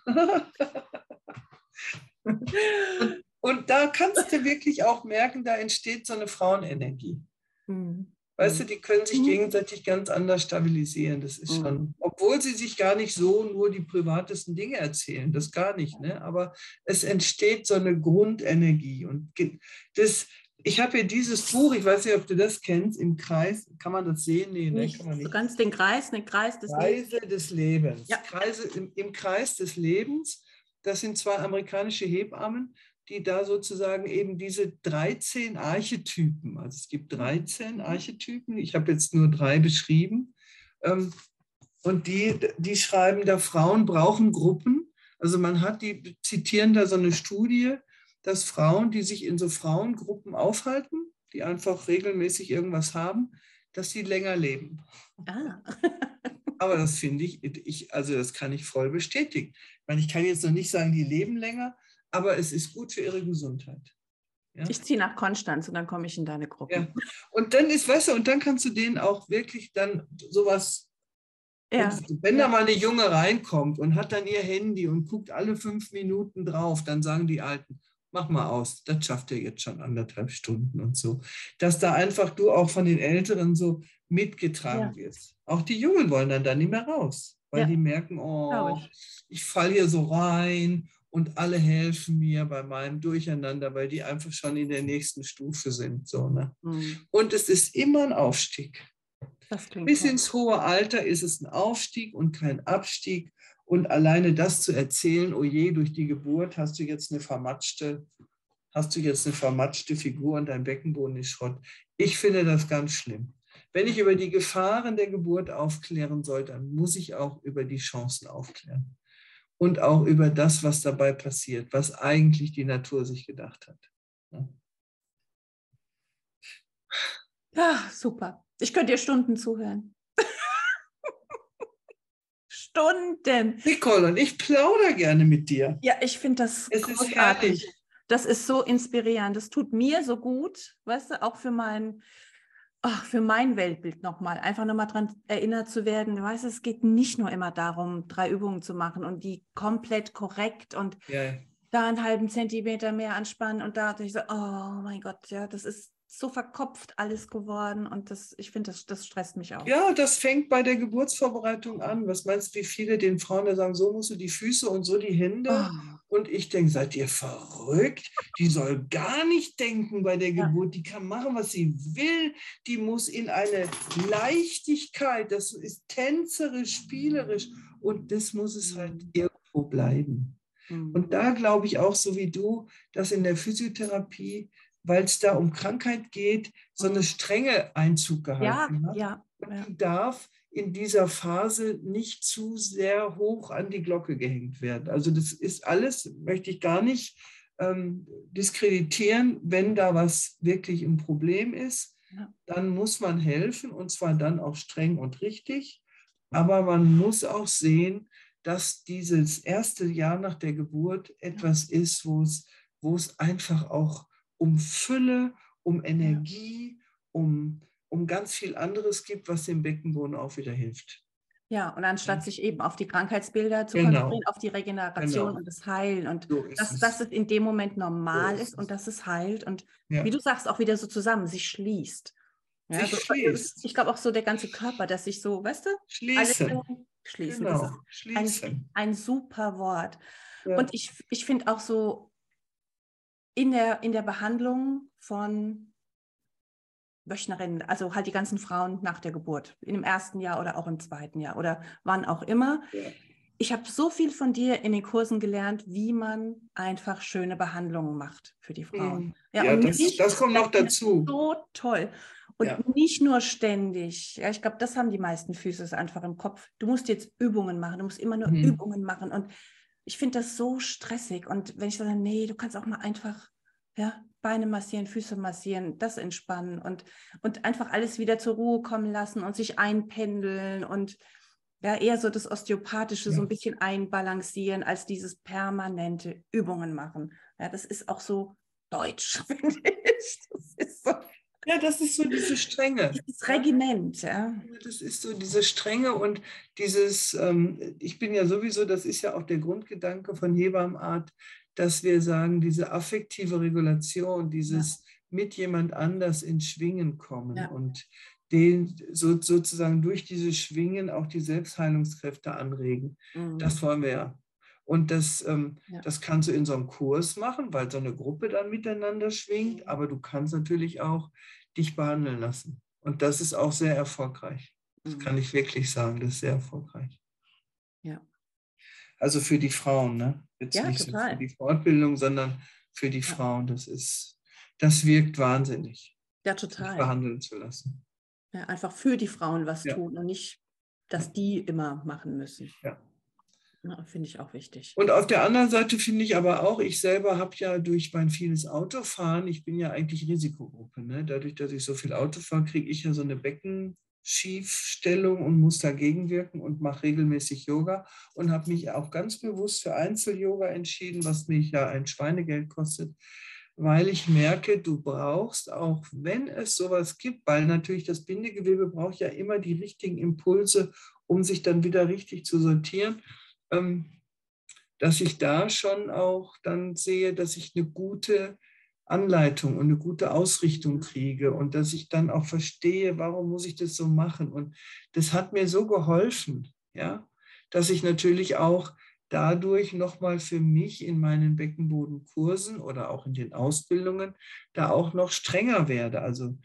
[SPEAKER 2] und, und, da kannst du wirklich auch merken, da entsteht so eine Frauenenergie. Mhm. Weißt du, die können sich mhm. gegenseitig ganz anders stabilisieren. Das ist schon, mhm. obwohl sie sich gar nicht so nur die privatesten Dinge erzählen, das gar nicht. Ne? Aber es entsteht so eine Grundenergie. Und das, ich habe hier dieses Buch, ich weiß nicht, ob du das kennst, im Kreis, kann man das sehen? Nee,
[SPEAKER 1] ne, kann man nicht. Du kannst den Kreis, den Kreis
[SPEAKER 2] des Kreise Lebens. des Lebens. Ja. Kreise im, im Kreis des Lebens. Das sind zwei amerikanische Hebammen die da sozusagen eben diese 13 Archetypen, also es gibt 13 Archetypen, ich habe jetzt nur drei beschrieben, ähm, und die, die schreiben da, Frauen brauchen Gruppen. Also man hat, die zitieren da so eine Studie, dass Frauen, die sich in so Frauengruppen aufhalten, die einfach regelmäßig irgendwas haben, dass sie länger leben. Ah. Aber das finde ich, ich, also das kann ich voll bestätigen. Ich meine, ich kann jetzt noch nicht sagen, die leben länger, aber es ist gut für ihre Gesundheit.
[SPEAKER 1] Ja? Ich ziehe nach Konstanz und dann komme ich in deine Gruppe. Ja.
[SPEAKER 2] Und dann ist, weißt du, und dann kannst du denen auch wirklich dann sowas Ja. Wenn da mal eine Junge reinkommt und hat dann ihr Handy und guckt alle fünf Minuten drauf, dann sagen die Alten, mach mal aus, das schafft ihr jetzt schon anderthalb Stunden und so. Dass da einfach du auch von den Älteren so mitgetragen ja. wirst. Auch die Jungen wollen dann da nicht mehr raus, weil ja. die merken, oh, ich, ich falle hier so rein und alle helfen mir bei meinem Durcheinander, weil die einfach schon in der nächsten Stufe sind. So, ne? Mhm. Und es ist immer ein Aufstieg. Bis toll. ins hohe Alter ist es ein Aufstieg und kein Abstieg. Und alleine das zu erzählen, oh je, durch die Geburt hast du jetzt eine vermatschte, hast du jetzt eine vermatschte Figur und dein Beckenboden ist Schrott. Ich finde das ganz schlimm. Wenn ich über die Gefahren der Geburt aufklären soll, dann muss ich auch über die Chancen aufklären. Und auch über das, was dabei passiert, was eigentlich die Natur sich gedacht hat. Ja,
[SPEAKER 1] super. Ich könnte dir Stunden zuhören. Stunden.
[SPEAKER 2] Nicole, und ich plaudere gerne mit dir.
[SPEAKER 1] Ja, ich finde das
[SPEAKER 2] es großartig. Ist herrlich.
[SPEAKER 1] Das ist so inspirierend. Das tut mir so gut, weißt du, auch für mein, ach, für mein Weltbild nochmal. Einfach nochmal daran erinnert zu werden. Weißt du, es geht nicht nur immer darum, drei Übungen zu machen und die komplett korrekt und ja. da einen halben Zentimeter mehr anspannen und da ich so, oh mein Gott, ja, das ist so verkopft alles geworden und das, ich finde, das, das stresst mich auch.
[SPEAKER 2] Ja, das fängt bei der Geburtsvorbereitung an. Was meinst du, wie viele den Frauen da sagen, so musst du die Füße und so die Hände? Oh. Und ich denke, seid ihr verrückt? Die soll gar nicht denken bei der Geburt. Die kann machen, was sie will. Die muss in eine Leichtigkeit, das ist tänzerisch, spielerisch und das muss es halt mhm. irgendwo bleiben. Und mhm. da glaube ich auch, so wie du, dass in der Physiotherapie weil es da um Krankheit geht, so eine strenge Einzug gehalten ja, hat. Ja, ja. Die darf in dieser Phase nicht zu sehr hoch an die Glocke gehängt werden. Also das ist alles, möchte ich gar nicht ähm, diskreditieren, wenn da was wirklich ein Problem ist, ja. dann muss man helfen und zwar dann auch streng und richtig. Aber man muss auch sehen, dass dieses erste Jahr nach der Geburt etwas ist, wo es, wo es einfach auch um Fülle, um Energie, um, um ganz viel anderes gibt, was dem Beckenboden auch wieder hilft.
[SPEAKER 1] Ja, und anstatt sich eben auf die Krankheitsbilder zu genau. konzentrieren, auf die Regeneration genau. und das Heilen und so dass, dass es in dem Moment normal so ist, ist und dass es heilt und ja. wie du sagst, auch wieder so zusammen, sich schließt. Ja, sich so, schließt. Ich glaube auch so der ganze Körper, dass sich so, weißt du,
[SPEAKER 2] schließen.
[SPEAKER 1] schließen. Genau. schließen. Ein, ein, super Wort. Ja. Und ich, ich finde auch so, in der, in der Behandlung von Wöchnerinnen, also halt die ganzen Frauen nach der Geburt, in dem ersten Jahr oder auch im zweiten Jahr oder wann auch immer. Ja. Ich habe so viel von dir in den Kursen gelernt, wie man einfach schöne Behandlungen macht für die Frauen.
[SPEAKER 2] Mhm. Ja, ja das, nicht, das, kommt noch dazu.
[SPEAKER 1] So toll. Und ja. nicht nur ständig. Ja, ich glaube, das haben die meisten Füße einfach im Kopf. Du musst jetzt Übungen machen, du musst immer nur mhm. Übungen machen. Und ich finde das so stressig. Und wenn ich sage, nee, du kannst auch mal einfach ja, Beine massieren, Füße massieren, das entspannen und, und einfach alles wieder zur Ruhe kommen lassen und sich einpendeln und ja, eher so das Osteopathische ja. so ein bisschen einbalancieren, als dieses permanente Übungen machen. Ja, das ist auch so deutsch, finde ich.
[SPEAKER 2] Das ist so. Ja, das ist so diese Strenge.
[SPEAKER 1] Dieses Regiment, ja.
[SPEAKER 2] Das ist so diese Strenge und dieses, ähm, ich bin ja sowieso, das ist ja auch der Grundgedanke von Hebammenart, dass wir sagen, diese affektive Regulation, dieses ja. mit jemand anders ins Schwingen kommen ja. und den so, sozusagen durch dieses Schwingen auch die Selbstheilungskräfte anregen. Mhm. Das wollen wir ja. Und das, ähm, ja. das kannst du in so einem Kurs machen, weil so eine Gruppe dann miteinander schwingt, aber du kannst natürlich auch dich behandeln lassen. Und das ist auch sehr erfolgreich. Das mhm. kann ich wirklich sagen, das ist sehr erfolgreich.
[SPEAKER 1] Ja.
[SPEAKER 2] Also für die Frauen, ne? Jetzt
[SPEAKER 1] ja,
[SPEAKER 2] nicht total. so für die Fortbildung, sondern für die ja. Frauen. Das ist, das wirkt wahnsinnig.
[SPEAKER 1] Ja, total.
[SPEAKER 2] Sich behandeln zu lassen.
[SPEAKER 1] Ja, einfach für die Frauen was ja. tun und nicht, dass die immer machen müssen.
[SPEAKER 2] Ja.
[SPEAKER 1] Finde ich auch wichtig.
[SPEAKER 2] Und auf der anderen Seite finde ich aber auch, ich selber habe ja durch mein vieles Autofahren, ich bin ja eigentlich Risikogruppe. Ne? Dadurch, dass ich so viel Auto fahre, kriege ich ja so eine Becken, Schiefstellung und muss dagegen wirken und mache regelmäßig Yoga und habe mich auch ganz bewusst für Einzel-Yoga entschieden, was mich ja ein Schweinegeld kostet, weil ich merke, du brauchst, auch wenn es sowas gibt, weil natürlich das Bindegewebe braucht ja immer die richtigen Impulse, um sich dann wieder richtig zu sortieren, dass ich da schon auch dann sehe, dass ich eine gute Anleitung und eine gute Ausrichtung kriege und dass ich dann auch verstehe, warum muss ich das so machen. Und das hat mir so geholfen, ja, dass ich natürlich auch dadurch nochmal für mich in meinen Beckenbodenkursen oder auch in den Ausbildungen da auch noch strenger werde. Also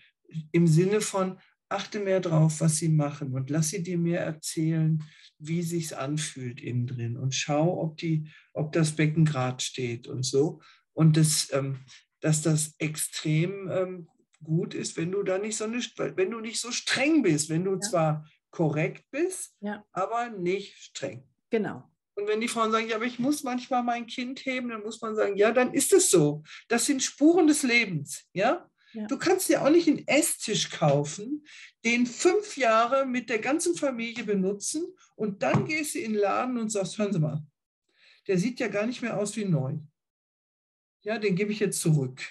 [SPEAKER 2] im Sinne von, achte mehr drauf, was sie machen und lass sie dir mehr erzählen, wie sich's anfühlt innen drin und schau, ob, die, ob das Becken gerade steht und so. Und das, ähm, dass das extrem ähm, gut ist, wenn du da nicht so nicht, wenn du nicht so streng bist, wenn du ja. zwar korrekt bist, ja. aber nicht streng.
[SPEAKER 1] Genau.
[SPEAKER 2] Und wenn die Frauen sagen, ja, aber ich muss manchmal mein Kind heben, dann muss man sagen, ja, dann ist es so. Das sind Spuren des Lebens, ja. Du kannst dir auch nicht einen Esstisch kaufen, den fünf Jahre mit der ganzen Familie benutzen und dann gehst du in den Laden und sagst, hören Sie mal, der sieht ja gar nicht mehr aus wie neu. Ja, den gebe ich jetzt zurück.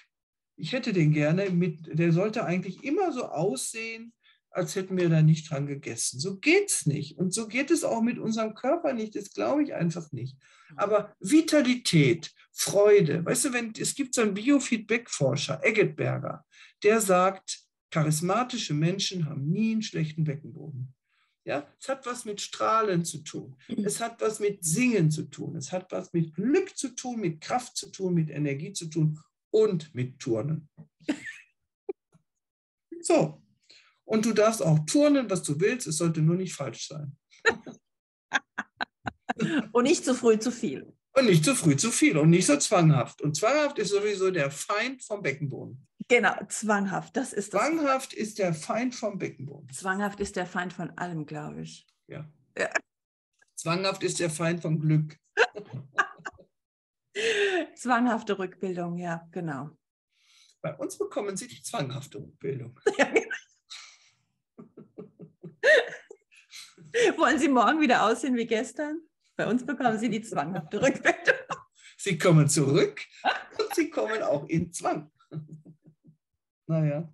[SPEAKER 2] Ich hätte den gerne mit, der sollte eigentlich immer so aussehen, als hätten wir da nicht dran gegessen. So geht es nicht. Und so geht es auch mit unserem Körper nicht. Das glaube ich einfach nicht. Aber Vitalität, Freude, weißt du, wenn, es gibt so einen Biofeedback-Forscher, Eggetberger, der sagt, charismatische Menschen haben nie einen schlechten Beckenboden. Ja, es hat was mit Strahlen zu tun. Es hat was mit Singen zu tun. Es hat was mit Glück zu tun, mit Kraft zu tun, mit Energie zu tun und mit Turnen. So, und du darfst auch turnen, was du willst. Es sollte nur nicht falsch sein.
[SPEAKER 1] und nicht zu früh zu viel.
[SPEAKER 2] Und nicht zu früh zu viel und nicht so zwanghaft. Und zwanghaft ist sowieso der Feind vom Beckenboden.
[SPEAKER 1] Genau, zwanghaft, das ist
[SPEAKER 2] das. Zwanghaft ist der Feind vom Beckenboden.
[SPEAKER 1] Zwanghaft ist der Feind von allem, glaube ich.
[SPEAKER 2] Ja. ja. Zwanghaft ist der Feind vom Glück.
[SPEAKER 1] Zwanghafte Rückbildung, ja, genau.
[SPEAKER 2] Bei uns bekommen Sie die zwanghafte Rückbildung.
[SPEAKER 1] Wollen Sie morgen wieder aussehen wie gestern? Bei uns bekommen Sie die zwanghafte Rückbildung.
[SPEAKER 2] Sie kommen zurück und Sie kommen auch in Zwang. Naja.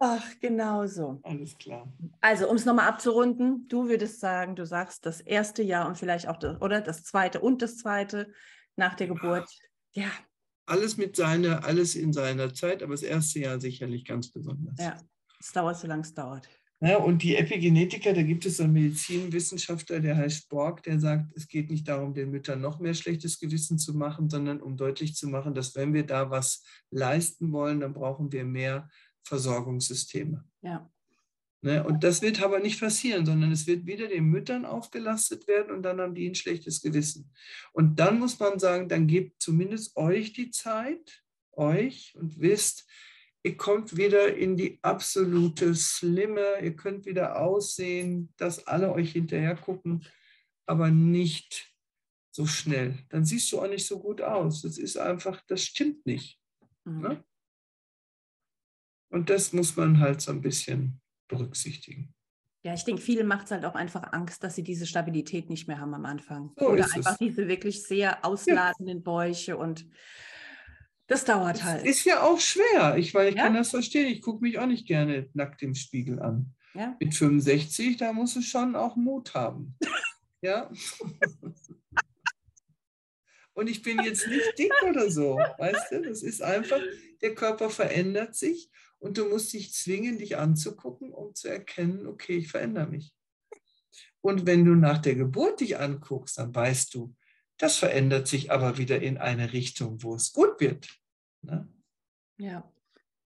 [SPEAKER 1] Ach, genau so.
[SPEAKER 2] Alles klar.
[SPEAKER 1] Also, um es nochmal abzurunden, du würdest sagen, du sagst das erste Jahr und vielleicht auch das, oder das zweite und das zweite nach der Geburt. Ja.
[SPEAKER 2] Alles mit seiner, alles in seiner Zeit, aber das erste Jahr sicherlich ganz besonders.
[SPEAKER 1] Ja, es dauert so lange es dauert.
[SPEAKER 2] Ja, und die Epigenetiker, da gibt es so einen Medizinwissenschaftler, der heißt Borg, der sagt, es geht nicht darum, den Müttern noch mehr schlechtes Gewissen zu machen, sondern um deutlich zu machen, dass wenn wir da was leisten wollen, dann brauchen wir mehr Versorgungssysteme.
[SPEAKER 1] Ja.
[SPEAKER 2] Ne, und das wird aber nicht passieren, sondern es wird wieder den Müttern aufgelastet werden und dann haben die ein schlechtes Gewissen. Und dann muss man sagen, dann gebt zumindest euch die Zeit, euch, und wisst, ihr kommt wieder in die absolute Slimme, ihr könnt wieder aussehen, dass alle euch hinterher gucken, aber nicht so schnell. Dann siehst du auch nicht so gut aus. Das ist einfach, das stimmt nicht. Mhm. Ne? Und das muss man halt so ein bisschen berücksichtigen.
[SPEAKER 1] Ja, ich denke, vielen macht es halt auch einfach Angst, dass sie diese Stabilität nicht mehr haben am Anfang. So Oder einfach es. diese wirklich sehr ausladenden ja. Bäuche und das dauert das halt.
[SPEAKER 2] Ist ja auch schwer. Ich, weil ich ja? kann das verstehen. Ich gucke mich auch nicht gerne nackt im Spiegel an. Ja? Mit 65, da musst du schon auch Mut haben. ja. Und ich bin jetzt nicht dick oder so, weißt du? Das ist einfach, der Körper verändert sich und du musst dich zwingen, dich anzugucken, um zu erkennen, okay, ich verändere mich. Und wenn du nach der Geburt dich anguckst, dann weißt du, das verändert sich aber wieder in eine Richtung, wo es gut wird. Ne?
[SPEAKER 1] Ja,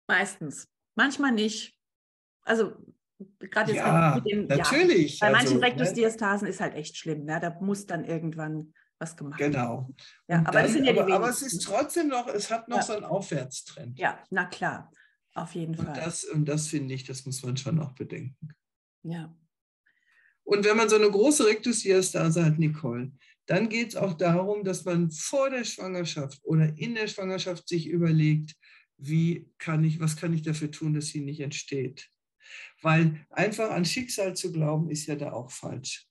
[SPEAKER 1] meistens. Manchmal nicht. Also gerade jetzt
[SPEAKER 2] ja, mit den, natürlich.
[SPEAKER 1] Ja, bei manchen also, Rektusdiastasen ne? ist halt echt schlimm. Ne? Da muss dann irgendwann was gemacht
[SPEAKER 2] werden. Genau.
[SPEAKER 1] Ja, aber, dann, ja
[SPEAKER 2] aber, aber, es ist trotzdem noch, es hat noch ja. so einen Aufwärtstrend.
[SPEAKER 1] Ja, na klar, auf jeden
[SPEAKER 2] und
[SPEAKER 1] Fall.
[SPEAKER 2] Das, und das finde ich, das muss man schon auch bedenken.
[SPEAKER 1] Ja.
[SPEAKER 2] Und wenn man so eine große Rektusdiastase hat, Nicole, dann geht es auch darum, dass man vor der Schwangerschaft oder in der Schwangerschaft sich überlegt, wie kann ich, was kann ich dafür tun, dass sie nicht entsteht. Weil einfach an Schicksal zu glauben, ist ja da auch falsch.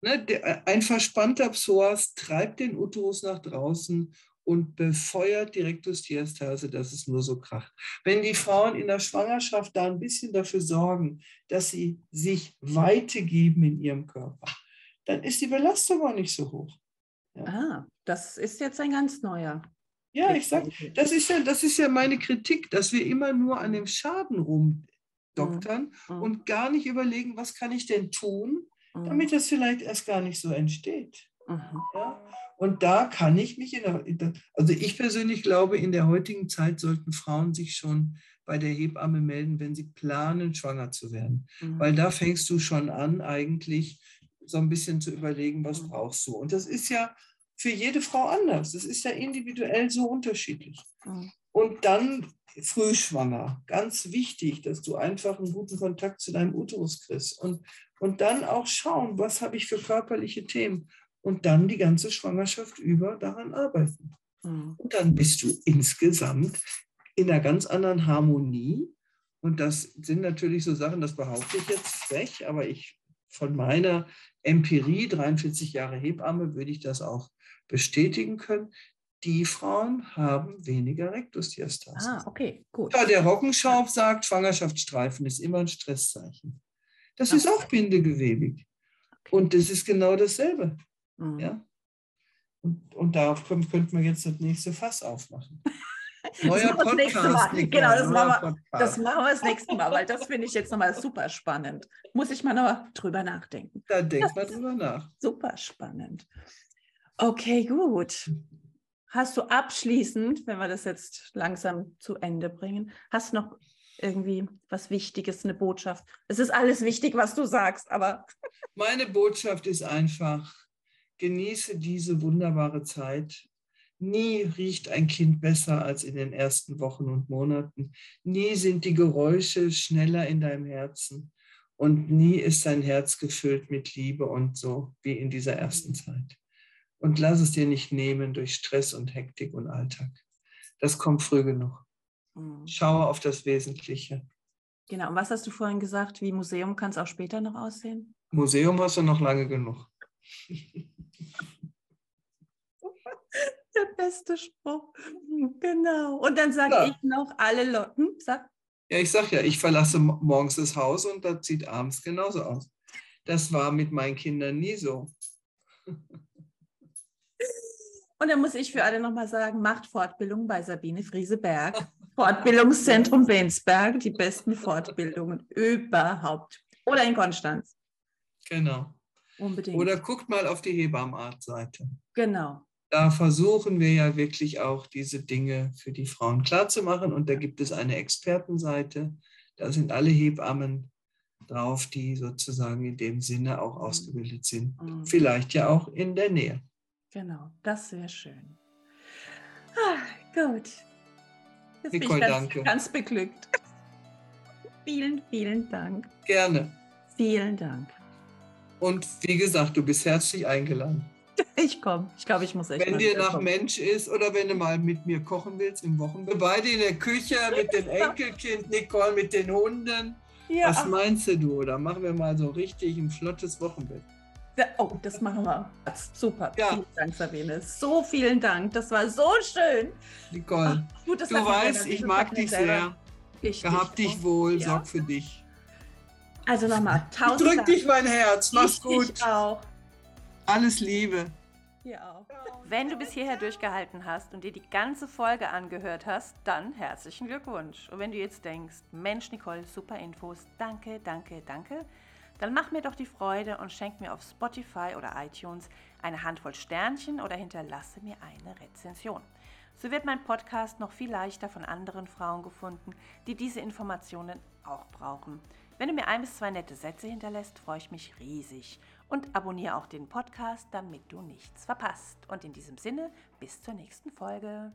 [SPEAKER 2] Ne, der, ein verspannter Psoas treibt den Uterus nach draußen und befeuert die Rektusdiastase, dass es nur so kracht. Wenn die Frauen in der Schwangerschaft da ein bisschen dafür sorgen, dass sie sich Weite geben in ihrem Körper, dann ist die Belastung auch nicht so hoch.
[SPEAKER 1] Ja. Ah, das ist jetzt ein ganz neuer.
[SPEAKER 2] Ja, ich sag, das ist ja, das ist ja meine Kritik, dass wir immer nur an dem Schaden rumdoktern mhm. mhm. und gar nicht überlegen, was kann ich denn tun, mhm. damit das vielleicht erst gar nicht so entsteht. Mhm. Ja? Und da kann ich mich, in der, in der, also ich persönlich glaube, in der heutigen Zeit sollten Frauen sich schon bei der Hebamme melden, wenn sie planen, schwanger zu werden. Mhm. Weil da fängst du schon an, eigentlich so ein bisschen zu überlegen, was mhm. brauchst du. Und das ist ja für jede Frau anders. Das ist ja individuell so unterschiedlich. Mhm. Und dann frühschwanger. Ganz wichtig, dass du einfach einen guten Kontakt zu deinem Uterus kriegst. Und, und dann auch schauen, was habe ich für körperliche Themen und dann die ganze Schwangerschaft über daran arbeiten. Mhm. Und dann bist du insgesamt in einer ganz anderen Harmonie. Und das sind natürlich so Sachen, das behaupte ich jetzt frech, aber ich von meiner Empirie, 43 Jahre Hebamme, würde ich das auch bestätigen können. Die Frauen haben weniger Rektusdiastase.
[SPEAKER 1] Ah, okay, gut.
[SPEAKER 2] Ja, der Rockenschaub sagt, Schwangerschaftsstreifen ist immer ein Stresszeichen. Das okay. ist auch bindegewebig. Okay. Und das ist genau dasselbe. Mhm. Ja? Und, und darauf könnte man jetzt das nächste Fass aufmachen.
[SPEAKER 1] Neuer Podcast. Genau, das machen, wir, das machen wir das nächste Mal, weil das finde ich jetzt nochmal super spannend. Muss ich mal noch drüber nachdenken.
[SPEAKER 2] Da denkt man drüber nach.
[SPEAKER 1] Super spannend. Okay, gut. Hast du abschließend, wenn wir das jetzt langsam zu Ende bringen, hast du noch irgendwie was Wichtiges, eine Botschaft? Es ist alles wichtig, was du sagst, aber.
[SPEAKER 2] Meine Botschaft ist einfach, genieße diese wunderbare Zeit. Nie riecht ein Kind besser als in den ersten Wochen und Monaten. Nie sind die Geräusche schneller in deinem Herzen. Und nie ist dein Herz gefüllt mit Liebe und so wie in dieser ersten Zeit. Und lass es dir nicht nehmen durch Stress und Hektik und Alltag. Das kommt früh genug. Mhm. Schaue auf das Wesentliche.
[SPEAKER 1] Genau. Und was hast du vorhin gesagt? Wie Museum kann es auch später noch aussehen?
[SPEAKER 2] Museum hast du noch lange genug.
[SPEAKER 1] Der beste Spruch. Genau. Und dann sage ja. ich noch alle Leute. Hm, sag.
[SPEAKER 2] Ja, ich sage ja, ich verlasse morgens das Haus und das sieht abends genauso aus. Das war mit meinen Kindern nie so.
[SPEAKER 1] Und dann muss ich für alle nochmal sagen, macht Fortbildung bei Sabine Frieseberg. Fortbildungszentrum Bensberg, die besten Fortbildungen überhaupt. Oder in Konstanz.
[SPEAKER 2] Genau. Unbedingt. Oder guckt mal auf die Hebammenart-Seite.
[SPEAKER 1] Genau.
[SPEAKER 2] Da versuchen wir ja wirklich auch diese Dinge für die Frauen klarzumachen. Und da gibt es eine Expertenseite. Da sind alle Hebammen drauf, die sozusagen in dem Sinne auch mhm. ausgebildet sind. Mhm. Vielleicht ja auch in der Nähe.
[SPEAKER 1] Genau, das wäre schön. Ah, gut.
[SPEAKER 2] Jetzt Nicole,
[SPEAKER 1] bin ich ganz,
[SPEAKER 2] danke.
[SPEAKER 1] ganz beglückt. vielen, vielen Dank.
[SPEAKER 2] Gerne.
[SPEAKER 1] Vielen Dank.
[SPEAKER 2] Und wie gesagt, du bist herzlich eingeladen.
[SPEAKER 1] Ich komme. Ich glaube, ich muss echt.
[SPEAKER 2] Wenn dir nach kommen. Mensch ist oder wenn du mal mit mir kochen willst im Wochenbett. Beide in der Küche mit dem Enkelkind, Nicole mit den Hunden. Ja. Was meinst du? Da machen wir mal so richtig ein flottes Wochenbett.
[SPEAKER 1] Oh, das machen wir. Super. Ja. Vielen Dank, Sabine. So vielen Dank. Das war so schön.
[SPEAKER 2] Nicole, Ach, gut, du weißt, ich mag dich sehr. Ich Gehab dich, dich wohl, ja. sorg für dich.
[SPEAKER 1] Also nochmal, tausend
[SPEAKER 2] Drück Dank. dich mein Herz. Mach's
[SPEAKER 1] ich
[SPEAKER 2] gut.
[SPEAKER 1] Ich auch.
[SPEAKER 2] Alles Liebe.
[SPEAKER 1] Hier auch. Wenn du bis hierher durchgehalten hast und dir die ganze Folge angehört hast, dann herzlichen Glückwunsch. Und wenn du jetzt denkst, Mensch, Nicole, super Infos, danke, danke, danke, dann mach mir doch die Freude und schenk mir auf Spotify oder iTunes eine Handvoll Sternchen oder hinterlasse mir eine Rezension. So wird mein Podcast noch viel leichter von anderen Frauen gefunden, die diese Informationen auch brauchen. Wenn du mir ein bis zwei nette Sätze hinterlässt, freue ich mich riesig. Und abonniere auch den Podcast, damit du nichts verpasst. Und in diesem Sinne, bis zur nächsten Folge.